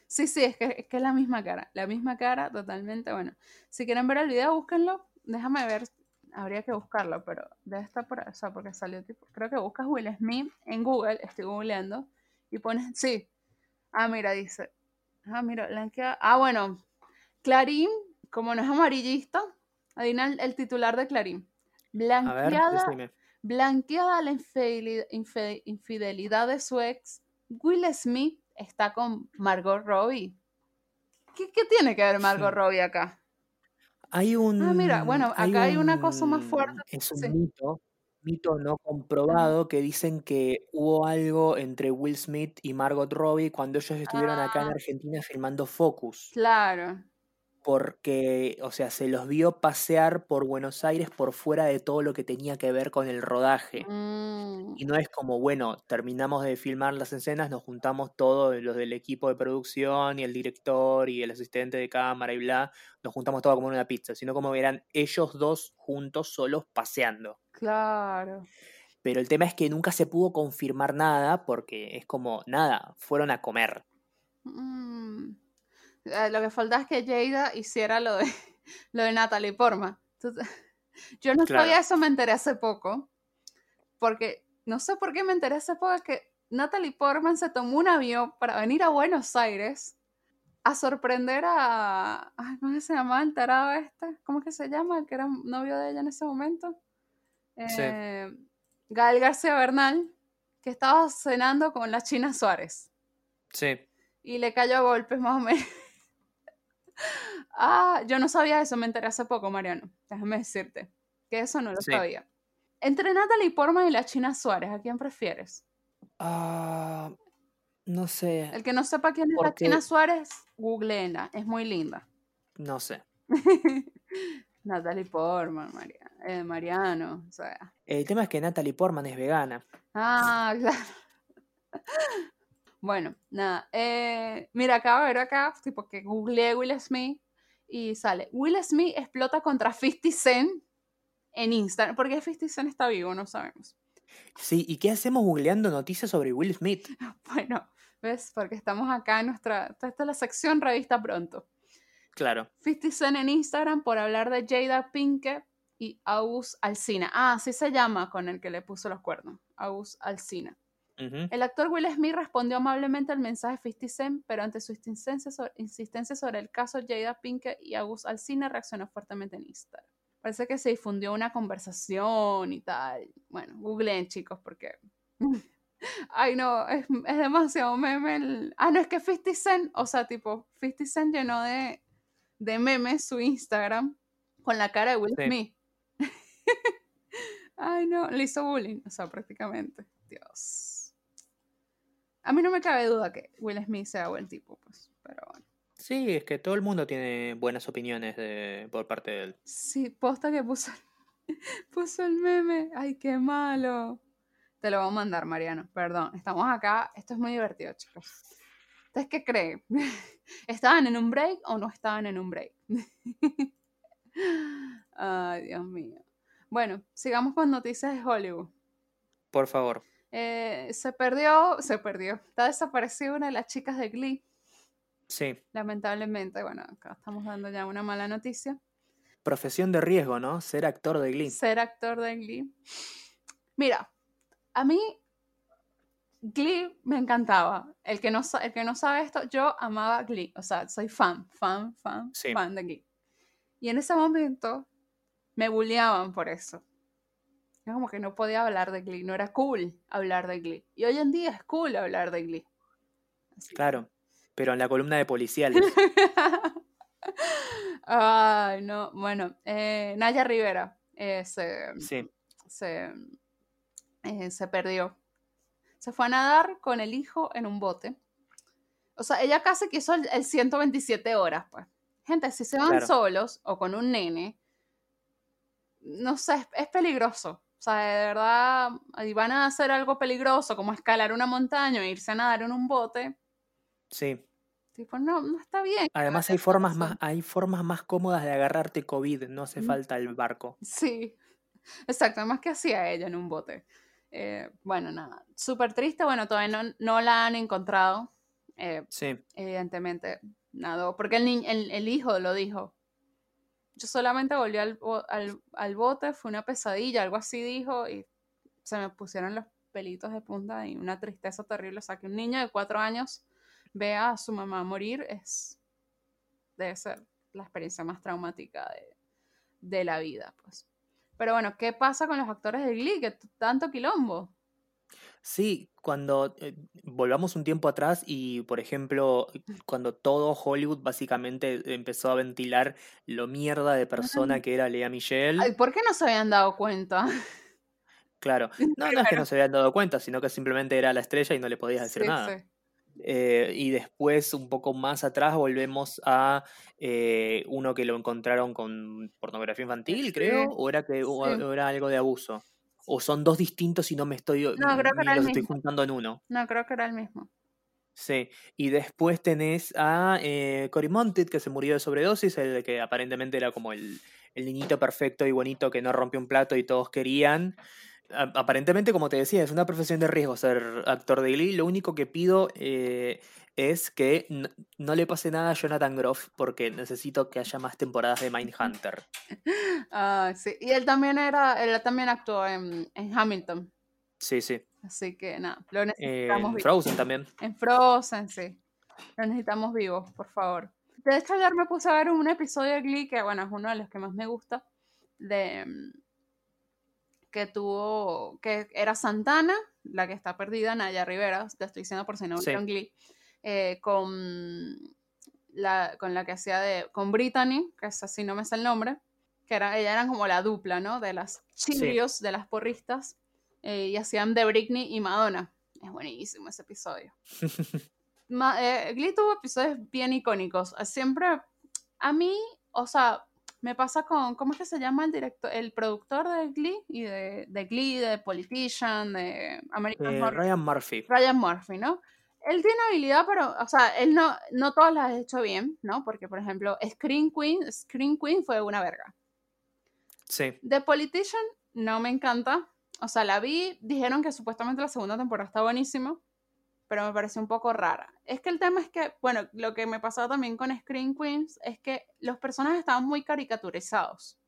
Sí, sí, es que, es que es la misma cara. La misma cara, totalmente. Bueno, si quieren ver el video, búsquenlo. Déjame ver. Habría que buscarlo, pero debe estar por. O sea, porque salió tipo. Creo que buscas Will Smith en Google. Estoy googleando. Y pones. Sí. Ah, mira, dice. Ah, mira, blanquea. Ah, bueno. Clarín, como no es amarillista, adivina el, el titular de Clarín. Ver, Blanqueada. Blanqueada la infidelidad de su ex, Will Smith está con Margot Robbie. ¿Qué, qué tiene que ver Margot Sí. Robbie acá? Hay un. Ah, mira, bueno, acá hay una cosa más fuerte, Es un sí. mito mito no comprobado que dicen que hubo algo entre Will Smith y Margot Robbie cuando ellos estuvieron acá en Ah, Argentina filmando Focus. claro. Porque, o sea, se los vio pasear por Buenos Aires por fuera de todo lo que tenía que ver con el rodaje. Mm, Y no es como, bueno, terminamos de filmar las escenas, nos juntamos todos los del equipo de producción y el director y el asistente de cámara y bla, nos juntamos todos como en una pizza, sino como eran ellos dos juntos solos paseando. claro. Pero el tema es que nunca se pudo confirmar nada porque es como, nada, fueron a comer. Mm. Eh, Lo que falta es que Jada hiciera lo de, lo de Natalie Portman. Yo no sabía Claro. eso, me enteré hace poco. Porque no sé por qué me enteré hace poco que Natalie Portman se tomó un avión para venir a Buenos Aires a sorprender a. Ay, ¿Cómo se llamaba el tarado este? ¿Cómo que se llama? El que era novio de ella en ese momento. Sí. Eh, Gael García Bernal, que estaba cenando con la China Suárez Sí. y le cayó a golpes más o menos. Ah, yo no sabía eso, me enteré hace poco, Mariano. Déjame decirte que eso no lo Sí. sabía. Entre Natalie Portman y la China Suárez, ¿a quién prefieres? Ah, no sé, El que no sepa quién es la China Suárez, googleenla, es muy linda. no sé. Natalie Portman, eh, Mariano, o sea. El tema es que Natalie Portman es vegana. Ah, claro. Bueno, nada. eh, mira, acabo de ver acá, tipo que googleé Will Smith y sale. Will Smith explota contra 50 Cent en Instagram. ¿Por qué 50 Cent está vivo? No sabemos. Sí, ¿y qué hacemos googleando noticias sobre Will Smith? Bueno, ¿ves? Porque estamos acá en nuestra. Esta es la sección revista pronto. Claro. 50 Cent en Instagram por hablar de Jada Pinkett y Agus Alsina. Ah, así se llama con el que le puso los cuernos. Agus El actor Will Smith respondió amablemente al mensaje de 50 Cent, pero ante su insistencia sobre, insistencia sobre el caso, Jada Pinkett y Agus Alsina reaccionó fuertemente en Instagram. Parece que se difundió una conversación y tal. Bueno, googleen, chicos, porque... Ay, no, es, es demasiado meme. el- Ah, no, es que 50 Cent, o sea, tipo, 50 Cent llenó de, de memes su Instagram con la cara de Will Sí. Smith. Ay, no, le hizo bullying, o sea, prácticamente. Dios. A mí no me cabe duda que Will Smith sea buen tipo, pues, pero bueno. Sí, es que todo el mundo tiene buenas opiniones de, por parte de él. Sí, posta que puso, puso el meme. Ay, qué malo. Te lo voy a mandar, Mariano. Perdón, estamos acá. Esto es muy divertido, chicos. ¿Ustedes qué creen? ¿Estaban en un break o no estaban en un break? Ay, Dios mío. Bueno, sigamos con noticias de Hollywood. Por favor. Eh, se perdió, se perdió. Está desaparecida una de las chicas de Glee. Sí. Lamentablemente, bueno, acá estamos dando ya una mala noticia. Profesión de riesgo, ¿no? Ser actor de Glee. Ser actor de Glee. Mira, a mí Glee me encantaba. El que no, el que no sabe esto, yo amaba Glee. O sea, soy fan, fan, fan, Sí. fan de Glee. Y en ese momento me bulleaban por eso. Era como que no podía hablar de Glee. No era cool hablar de Glee. Y hoy en día es cool hablar de Glee. Así. Claro. Pero en la columna de policiales. Ay, no. Bueno, eh, Naya Rivera eh, se, Sí. se, eh, se perdió. Se fue a nadar con el hijo en un bote. O sea, ella casi que hizo el, el 127 horas, pues. Gente, si se van Claro. solos o con un nene, no sé, es, es peligroso. O sea, de verdad, y van a hacer algo peligroso, como escalar una montaña o irse a nadar en un bote. Sí. Tipo, no, no está bien. Además hay formas más, hay formas más cómodas de agarrarte COVID, no hace falta el barco. Sí, exacto, además que hacía ella en un bote. Eh, bueno, nada, súper triste, bueno, todavía no, no la han encontrado, eh, Sí. evidentemente, nada, porque el, ni- el, el hijo lo dijo. Yo solamente volví al, al, al bote, fue una pesadilla, algo así dijo, y se me pusieron los pelitos de punta y una tristeza terrible. O sea, que un niño de cuatro años vea a su mamá morir es, debe ser la experiencia más traumática de, de la vida, pues. Pero bueno, ¿qué pasa con los actores de Glee? Que tanto quilombo. Sí, cuando eh, volvamos un tiempo atrás y, por ejemplo, cuando todo Hollywood básicamente empezó a ventilar lo mierda de persona que era Lea Michelle, Ay, ¿por qué no se habían dado cuenta? Claro. No, no es que no se habían dado cuenta, sino que simplemente era la estrella y no le podías decir Sí, nada. sí. Eh, y después, un poco más atrás, volvemos a eh, uno que lo encontraron con pornografía infantil, Sí, creo, o era que o era algo de abuso. O son dos distintos y no me estoy No, creo que era el estoy mismo. juntando en uno. No, creo que era el mismo. Sí. Y después tenés a eh, Cory Monteith, que se murió de sobredosis, el que aparentemente era como el, el niñito perfecto y bonito que no rompió un plato y todos querían. A- Aparentemente, como te decía, es una profesión de riesgo ser actor de Glee. Lo único que pido eh, es que no le pase nada a Jonathan Groff, porque necesito que haya más temporadas de Mindhunter. Ah, sí. Y él también era, él también actuó en, en Hamilton. Sí, sí. Así que nada, lo Eh, necesitamos en vivo. Frozen también. En Frozen, sí. Lo necesitamos vivos, por favor. De hecho, ayer me puse a ver un episodio de Glee, que bueno, es uno de los que más me gusta, de mm, que tuvo, que era Santana, la que está perdida, Naya Rivera, te estoy diciendo por si no Sí. Glee, eh, con la, con la que hacía de, con Brittany, que es así no me sé el nombre, que era, ella eran como la dupla, ¿no? De las Cheerios, de las porristas, eh, y hacían de Britney y Madonna. Es buenísimo ese episodio. Ma- eh, Glee tuvo episodios bien icónicos. Siempre, a mí, o sea, me pasa con, ¿cómo es que se llama el director, el productor de Glee? Y de, de Glee, de Politician, de American Eh, Horror Ryan Murphy. Ryan Murphy, ¿no? Él tiene habilidad, pero, o sea, él no, no todas las ha hecho bien, ¿no? Porque, por ejemplo, Screen Queen, Screen Queen fue una verga. Sí. The Politician no me encanta. O sea, la vi, dijeron que supuestamente la segunda temporada está buenísima, pero me pareció un poco rara. Es que el tema es que, bueno, lo que me pasaba también con Screen Queens es que los personajes estaban muy caricaturizados.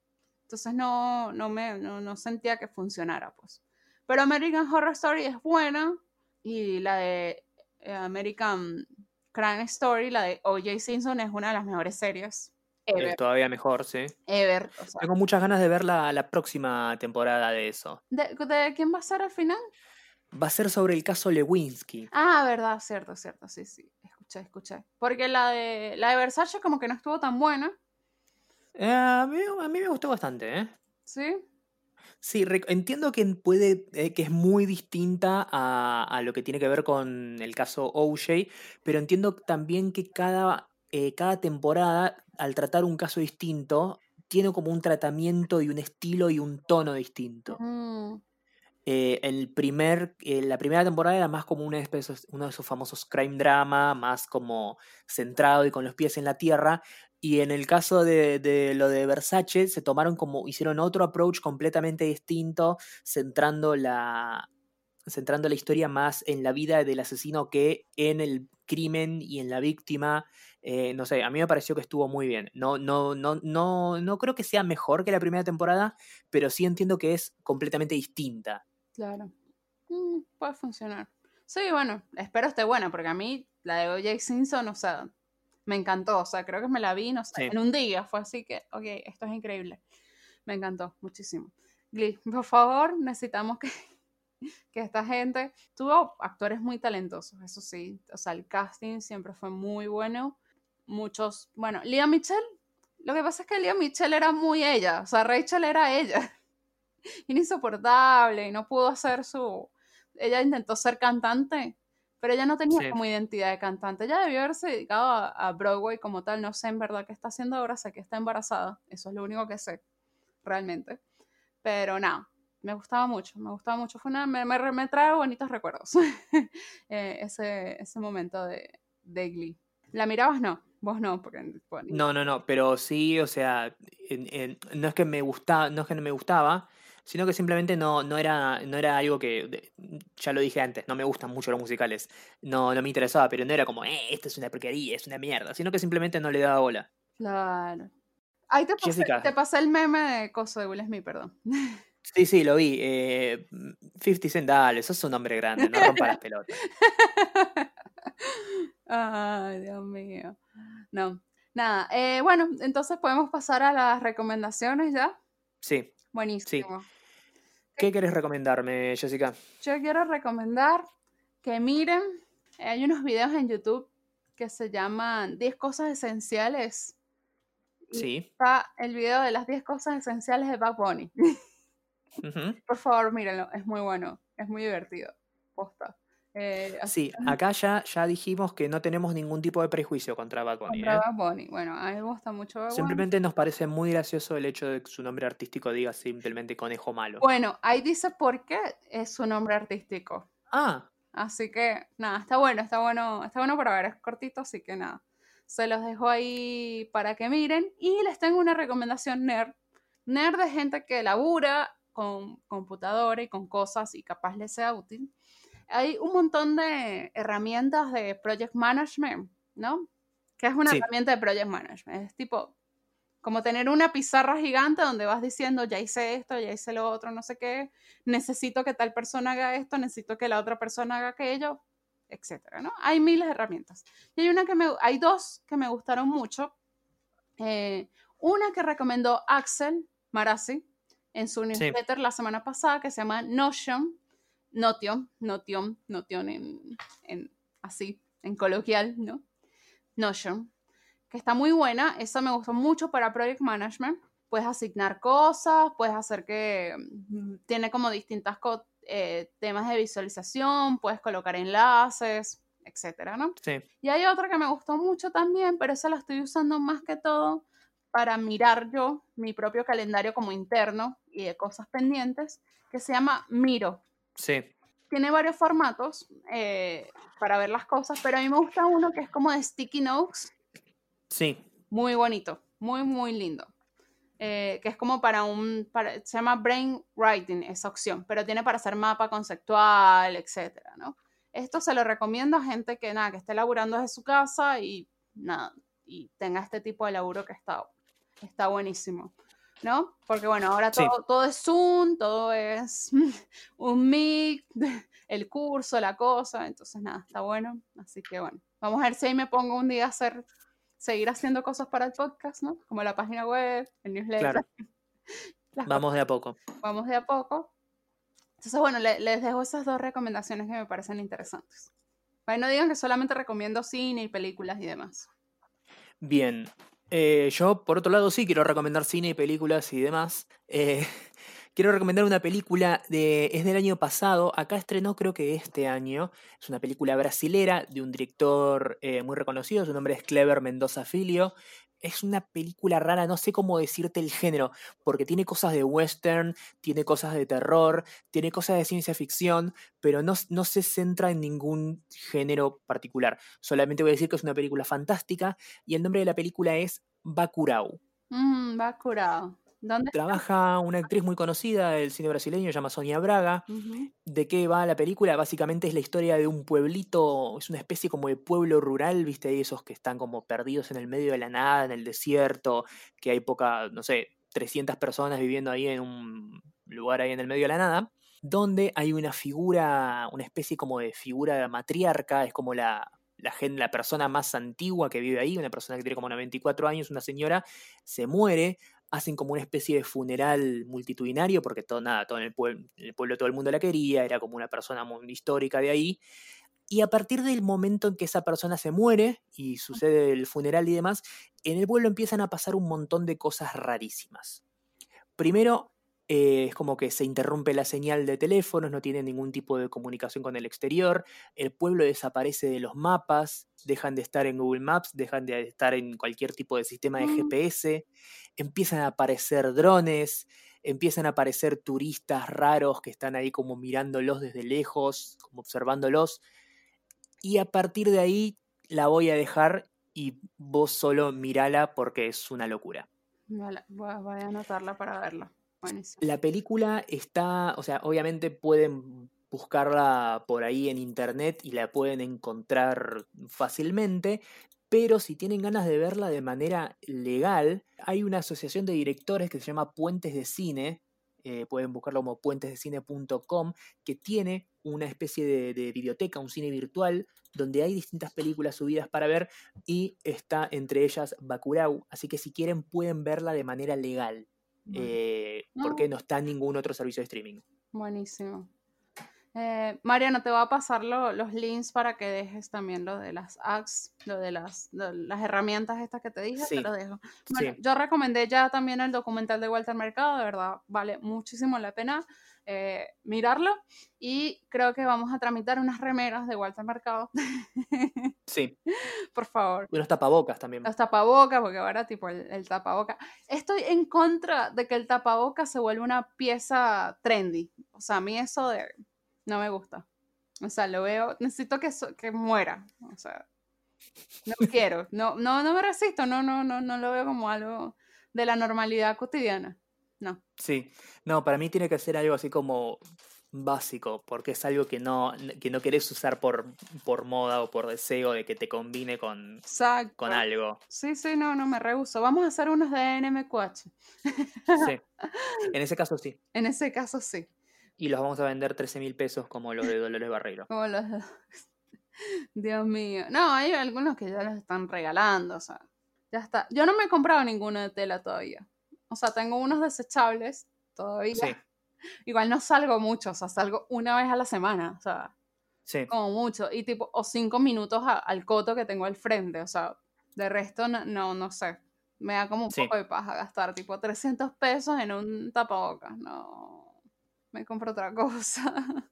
Entonces no, no, me, no, no sentía que funcionara, pues. Pero American Horror Story es buena y la de American Crime Story, la de O.J. Simpson, es una de las mejores series Es ever. todavía mejor, sí. ever. O sea, Tengo muchas ganas de ver la, la próxima temporada de eso. ¿de, de quién va a ser al final? Va a ser sobre el caso Lewinsky. Ah, verdad, cierto, cierto, sí, sí. Escuché, escuché. Porque la de, la de Versace como que no estuvo tan buena, Eh, a, mí, a mí me gustó bastante, ¿eh? ¿sí? Sí, entiendo que puede, eh, que es muy distinta a, a lo que tiene que ver con el caso OJ, pero entiendo también que cada, eh, cada temporada, al tratar un caso distinto, tiene como un tratamiento y un estilo y un tono distinto. Mm, Eh, el primer, eh, la primera temporada era más como una especie, uno de esos famosos crime drama, más como centrado y con los pies en la tierra. Y en el caso de, lo de Versace, se tomaron como, hicieron otro approach completamente distinto, centrando la, centrando la historia más en la vida del asesino que en el crimen y en la víctima. Eh, no sé, a mí me pareció que estuvo muy bien. No, no, no, no, no creo que sea mejor que la primera temporada, pero sí entiendo que es completamente distinta. claro. Mm, puede funcionar. Sí, bueno, espero esté buena, porque a mí la de O.J. Simpson, o me encantó. O sea, creo que me la vi, no sé, Sí. en un día. Fue así que, ok, esto es increíble. Me encantó muchísimo. Glee, por favor, necesitamos que, que esta gente tuvo actores muy talentosos, eso sí. O sea, el casting siempre fue muy bueno. Muchos, bueno, Lea Michelle, lo que pasa es que Lea Michelle era muy ella, o sea, Rachel era ella. Insoportable y no pudo hacer su... Ella intentó ser cantante, pero ella no tenía Sí. como identidad de cantante. Ella debió haberse dedicado a, a Broadway como tal. No sé en verdad qué está haciendo ahora, sé que está embarazada. Eso es lo único que sé, realmente. Pero nada, me gustaba mucho, me gustaba mucho. Fue una, me, me, me trae bonitos recuerdos eh, ese, ese momento de, de Glee. ¿La mirabas? No, vos no, porque... bueno, No, no, no, pero sí, o sea, en- en- no es que me gustaba, no es que no me gustaba, sino que simplemente no, no era, no era algo que, ya lo dije antes, no me gustan mucho los musicales, no, no me interesaba, pero no era como, eh, esto es una porquería, es una mierda, sino que simplemente no le daba bola. Claro. Ahí te pasé, Jessica. te pasé el meme de coso de Will Smith, perdón. Sí, sí, lo vi. Eh, 50 Cent, dale, sos un hombre grande, no rompa las pelotas. Ay, Dios mío. No, nada. eh, bueno, entonces podemos pasar a las recomendaciones ya. Sí, Buenísimo. ¿Qué querés recomendarme, Jessica? Yo quiero recomendar que miren, hay unos videos en YouTube que se llaman 10 cosas esenciales. Sí, Está el video de las 10 cosas esenciales de Bad Bunny. Por favor, mírenlo, es muy bueno, es muy divertido. Posta. Eh, Sí, acá ya, ya dijimos que no tenemos ningún tipo de prejuicio contra Bad Bunny. contra ¿eh? Bad Bunny. Bueno, a mí me gusta mucho Bad Bunny. Simplemente nos parece muy gracioso el hecho de que su nombre artístico diga simplemente conejo malo. Bueno, ahí dice por qué es su nombre artístico. Ah, Así que nada, está bueno, está bueno, está bueno para ver, es cortito, así que nada. Se los dejo ahí para que miren. Y les tengo una recomendación nerd. Nerd de gente que labura con computadora y con cosas y capaz les sea útil. Hay un montón de herramientas de project management, ¿no? Que es una Sí. herramienta de project management. Es tipo como tener una pizarra gigante donde vas diciendo, ya hice esto, ya hice lo otro, no sé qué, necesito que tal persona haga esto, necesito que la otra persona haga aquello, etcétera, ¿no? Hay miles de herramientas. Y hay una que me, hay dos que me gustaron mucho. Eh, una que recomendó Axel Marazzi en su newsletter la semana pasada, que se llama Notion, Notion, Notion, Notion en, en- así, en coloquial, ¿no? Notion, que está muy buena. Esa me gustó mucho para Project Management. Puedes asignar cosas, puedes hacer que mm, tiene como distintas eh, temas de visualización, puedes colocar enlaces, etcétera, ¿no? sí. Y hay otra que me gustó mucho también, pero esa la estoy usando más que todo para mirar yo mi propio calendario como interno y de cosas pendientes, que se llama Miro. Sí. Tiene varios formatos eh, para ver las cosas, pero a mí me gusta uno que es como de sticky notes, Sí. muy bonito, muy, muy lindo. Eh, que es como para un, para- se llama brain writing, esa opción, pero tiene para hacer mapa conceptual, etcétera, ¿no? Esto se lo recomiendo a gente que nada, que esté laburando desde su casa y nada, y tenga este tipo de laburo que está, está buenísimo, ¿no? Porque bueno, ahora Sí. todo, es Zoom, todo es un Meet, el curso, la cosa, entonces nada, está bueno. Así que bueno, vamos a ver si ahí me pongo un día a hacer, seguir haciendo cosas para el podcast, ¿no? Como la página web, el newsletter. Claro. Vamos de a poco. vamos de a poco. Entonces, bueno, le- les dejo esas dos recomendaciones que me parecen interesantes. Para que no digan que solamente recomiendo cine y películas y demás. Bien. Eh, yo, por otro lado, sí quiero recomendar cine películas y demás. Eh, quiero recomendar una película de. es del año pasado. Acá estrenó, creo que este año. Es una película brasilera de un director eh, muy reconocido. Su nombre es Clever Mendoza Filio. Es una película rara, no sé cómo decirte el género, porque tiene cosas de western, tiene cosas de terror, tiene cosas de ciencia ficción, pero no, no se centra en ningún género particular. Solamente voy a decir que es una película fantástica y el nombre de la película es Bacurau. Mm, va curado. ¿Dónde? Trabaja una actriz muy conocida del cine brasileño, se llama Sonia Braga. ¿De qué va la película? Básicamente es la historia de un pueblito, es una especie como de pueblo rural, viste, Hay esos que están como perdidos en el medio de la nada, en el desierto, que hay poca, no sé, 300 personas viviendo ahí en un lugar ahí en el medio de la nada, donde hay una figura, una especie como de figura matriarca, es como la, la, gen- la persona más antigua que vive ahí, una persona que tiene como 94 años, una señora, se muere, hacen como una especie de funeral multitudinario, porque todo, nada, todo en el, pueblo, en el pueblo todo el mundo la quería, era como una persona muy histórica de ahí. Y a partir del momento en que esa persona se muere y sucede el funeral y demás, en el pueblo empiezan a pasar un montón de cosas rarísimas. Primero, eh, es como que se interrumpe la señal de teléfonos, no tiene ningún tipo de comunicación con el exterior, el pueblo desaparece de los mapas, dejan de estar en Google Maps, dejan de estar en cualquier tipo de sistema de Mm. GPS, empiezan a aparecer drones, empiezan a aparecer turistas raros que están ahí como mirándolos desde lejos, como observándolos, y a partir de ahí la voy a dejar y vos solo mirala porque es una locura. Vale, voy, voy a anotarla para verla. La película está, o sea, obviamente pueden buscarla por ahí en internet y la pueden encontrar fácilmente, pero si tienen ganas de verla de manera legal, hay una asociación de directores que se llama Puentes de Cine, eh, pueden buscarlo como puentesdecine.com, que tiene una especie de, de biblioteca, un cine virtual, donde hay distintas películas subidas para ver y está entre ellas Bacurau, así que si quieren pueden verla de manera legal eh, No. porque no está en ningún otro servicio de streaming. buenísimo. Eh, Mariano, te voy a pasar lo- los links para que dejes también lo de las apps, lo de las, lo de las herramientas estas que te dije, te Sí, lo dejo. Bueno, Sí, yo recomendé ya también el documental de Walter Mercado, de verdad, vale muchísimo la pena eh, mirarlo. Y creo que vamos a tramitar unas remeras de Walter Mercado, sí. por favor. Unos tapabocas también. Los tapabocas, porque ahora tipo el, el tapaboca. Estoy en contra de que el tapaboca se vuelva una pieza trendy. O sea, a mí eso de no me gusta. O sea, lo veo, necesito que, so- que muera. O sea, no quiero. No, no, no me resisto, no, no, no, no lo veo como algo de la normalidad cotidiana. No. Sí. No, para mí tiene que ser algo así como básico, porque es algo que no, que no querés usar por, por moda o por deseo de que te combine con, Exacto. con algo. Sí, sí, no, no me rehuso. Vamos a hacer unos de NMQH. Sí. En ese caso sí. En ese caso sí. Y los vamos a vender 13 mil pesos como los de Dolores Barreiro. Como los... Dios mío. No, hay algunos que ya los están regalando, o sea, ya está. Yo no me he comprado ninguno de tela todavía. O sea, tengo unos desechables todavía. Sí, Igual no salgo mucho, o sea, salgo una vez a la semana, o sea, sí. como mucho. Y tipo, o cinco minutos a- al coto que tengo al frente, o sea, de resto no, no, no sé. Me da como un Sí. poco de paja gastar tipo 300 pesos en un tapabocas. No, me compro otra cosa.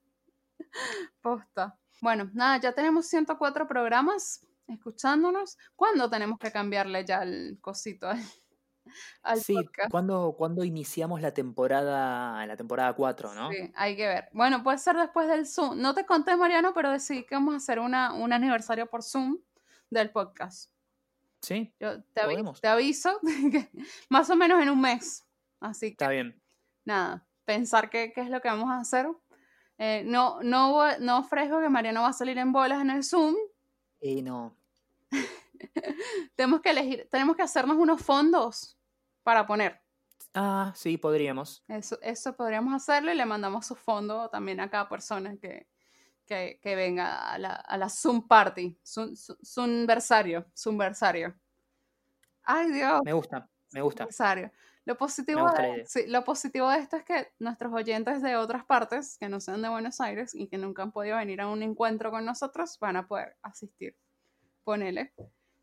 Posta. Bueno, nada, ya tenemos 104 programas escuchándonos. ¿Cuándo tenemos que cambiarle ya el cosito al, al iniciamos la temporada, la temporada 4, no? Sí, hay que ver. Bueno, puede ser después del Zoom. No te conté, Mariano, pero decidí que vamos a hacer una, un aniversario por Zoom del podcast. Sí, Yo te, avi- Podemos. te aviso que más o menos en un mes. Así que está bien. nada, pensar qué, qué es lo que vamos a hacer. Eh, no, no, no ofrezco que Mariano va a salir en bolas en el Zoom. Y no. Tenemos que elegir, tenemos que hacernos unos fondos para poner. Ah, sí, podríamos. Eso, eso podríamos hacerlo y le mandamos su fondo también a cada persona que, que, que venga a la, a la Zoom Party. Zoom, Zoom- Zoomversario. Zoomversario. Ay, Dios. Me gusta, me gusta. Zoomversario. Lo positivo, de, sí, lo positivo de esto es que nuestros oyentes de otras partes, que no sean de Buenos Aires y que nunca han podido venir a un encuentro con nosotros, van a poder asistir. Ponele.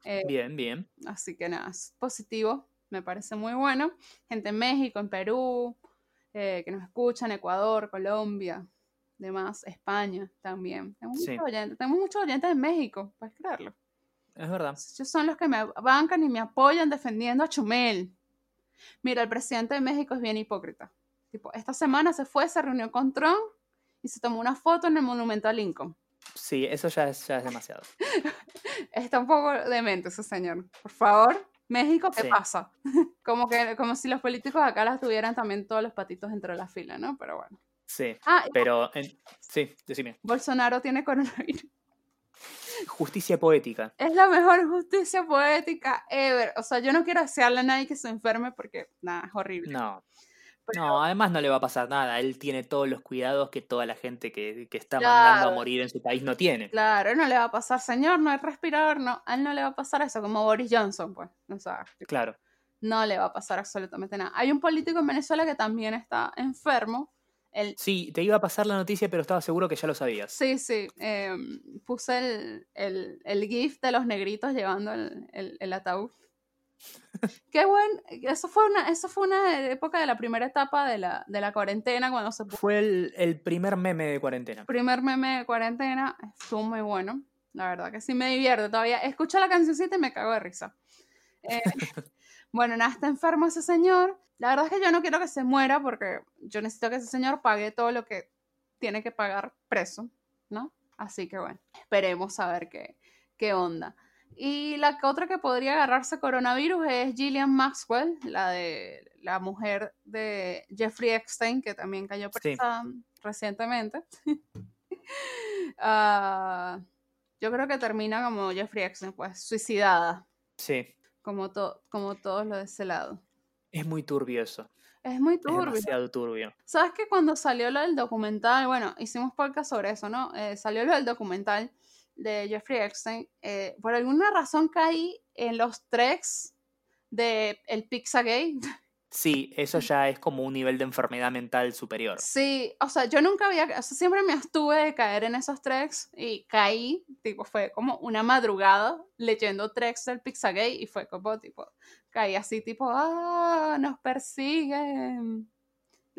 Eh, Bien, bien. Así que nada, es positivo, me parece muy bueno. Gente en México, en Perú, eh, que nos escuchan, Ecuador, Colombia, demás, España también. Tenemos, Sí. muchos oyentes, tenemos muchos oyentes en México, puedes creerlo. Es verdad. Ellos son los que me bancan y me apoyan defendiendo a Chumel. Mira, el presidente de México es bien hipócrita. Tipo, esta semana se fue, se reunió con Trump y se tomó una foto en el monumento a Lincoln. Sí, eso ya es, ya es demasiado. Está un poco demente ese señor. Por favor, México, ¿qué Sí. pasa? Como que como si los políticos acá las tuvieran también todos los patitos dentro de la fila, ¿no? Pero bueno. Sí, Ah, pero en- sí, decime. Bolsonaro tiene coronavirus. Justicia poética. Es la mejor justicia poética ever. O sea, yo no quiero desearle a nadie que se enferme porque, nada, es horrible. No. Pero- No, además no le va a pasar nada. Él tiene todos los cuidados que toda la gente que, que está mandando a morir en su país no tiene. Claro, no le va a pasar, señor, no hay respirador, no, a él no le va a pasar eso, como Boris Johnson, pues. O sea, Claro. no le va a pasar absolutamente nada. Hay un político en Venezuela que también está enfermo. El, Sí, te iba a pasar la noticia, pero estaba seguro que ya lo sabías. Sí, sí. eh, puse el, el, el GIF de los negritos llevando el, el ataúd. Qué buen. Eso fue una, eso fue una época de la primera etapa de la, de la cuarentena, cuando se Fue el, el primer meme de cuarentena. primer meme de cuarentena. Estuvo muy bueno. La verdad que sí me divierte todavía. Escucho la cancioncita y me cago de risa. Eh, bueno, nada, está enfermo ese señor. La verdad es que yo no quiero que se muera porque yo necesito que ese señor pague todo lo que tiene que pagar preso, ¿no? Así que bueno, esperemos a ver qué, qué onda. Y la otra que podría agarrarse coronavirus es Gillian Maxwell, la de la mujer de Jeffrey Epstein, que también cayó Sí. presa recientemente. Ah, yo creo que termina como Jeffrey Epstein, pues suicidada, Sí, como, to- como todos los de ese lado. es muy turbio eso. Es muy Es turbio. demasiado turbio. ¿Sabes que cuando salió lo del documental, bueno, hicimos podcast sobre eso, ¿no? Eh, salió lo del documental de Jeffrey Epstein, eh, por alguna razón caí en los treks de el Pizzagate Sí, eso ya es como un nivel de enfermedad mental superior. Sí, o sea, yo nunca había, o sea, siempre me abstuve de caer en esos treks y caí, tipo, fue como una madrugada leyendo treks del Pizzagate y fue como, tipo, caí así, tipo, ah, nos persiguen,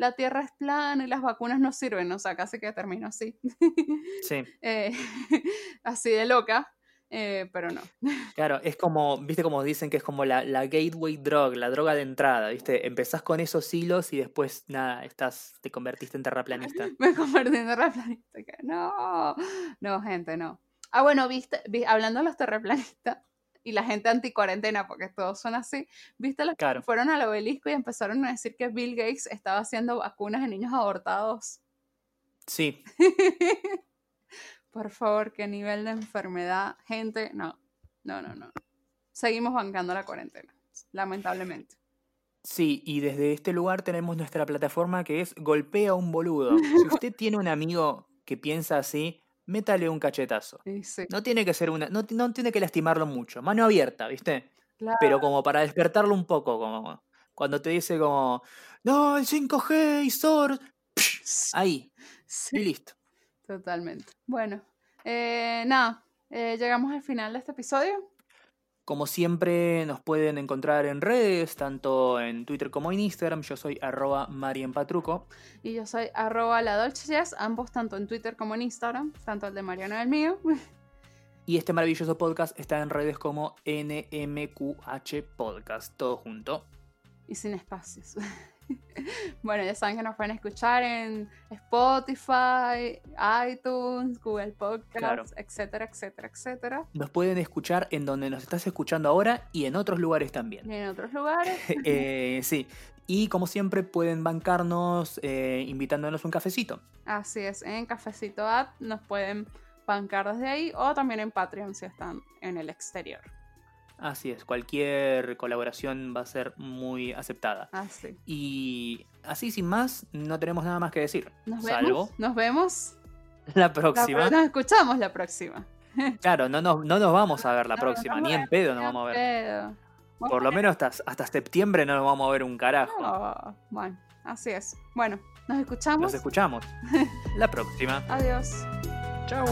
la Tierra es plana y las vacunas no sirven, o sea, casi que termino así. Sí. Eh, así de loca. Eh, pero no. Claro, es como, viste como dicen que es como la, la, gateway drug, la droga de entrada, viste, empezás con esos hilos y después nada, estás, te convertiste en terraplanista. Me convertí en terraplanista, no, no, gente, no. Ah, bueno, viste, hablando de los terraplanistas y la gente anti-cuarentena, porque todos son así, viste los que fueron al obelisco y empezaron a decir que Bill Gates estaba haciendo vacunas en niños abortados. Sí. Por favor, qué nivel de enfermedad. Gente, no, no, no, no. Seguimos bancando la cuarentena, lamentablemente. Sí, y desde este lugar tenemos nuestra plataforma que es Golpea un boludo. Si usted tiene un amigo que piensa así, métale un cachetazo. No tiene que ser una, no, tiene que lastimarlo mucho, mano abierta, ¿viste? Pero como para despertarlo un poco, como cuando te dice como, no, el 5G y SOR, ahí, y listo. Totalmente. Bueno, eh, nada, eh, llegamos al final de este episodio. Como siempre, nos pueden encontrar en redes, tanto en Twitter como en Instagram. Yo soy arroba marienpatruco. Y yo soy arroba la Dolce ambos tanto en Twitter como en Instagram, tanto el de Mariano y el mío. Y este maravilloso podcast está en redes como NMQH Podcast, todo junto. Y sin espacios. bueno, ya saben que nos pueden escuchar en Spotify, iTunes, Google Podcasts, etcétera, etcétera, etcétera. Nos pueden escuchar en donde nos estás escuchando ahora y en otros lugares también. Y en otros lugares. Eh, sí. Y como siempre pueden bancarnos eh, invitándonos un cafecito. Así es, en Cafecito App nos pueden bancar desde ahí o también en Patreon si están en el exterior. Así es, cualquier colaboración va a ser muy aceptada. Así. Ah, y así sin más, no tenemos nada más que decir. Nos vemos. Nos vemos. La próxima. nos escuchamos la próxima. Claro, no nos, no nos vamos a ver la próxima, ni en pedo nos vamos a ver. Por lo menos hasta, hasta septiembre no nos vamos a ver un carajo. bueno, así es. Bueno, nos escuchamos. Nos escuchamos. la próxima. Adiós. Chao.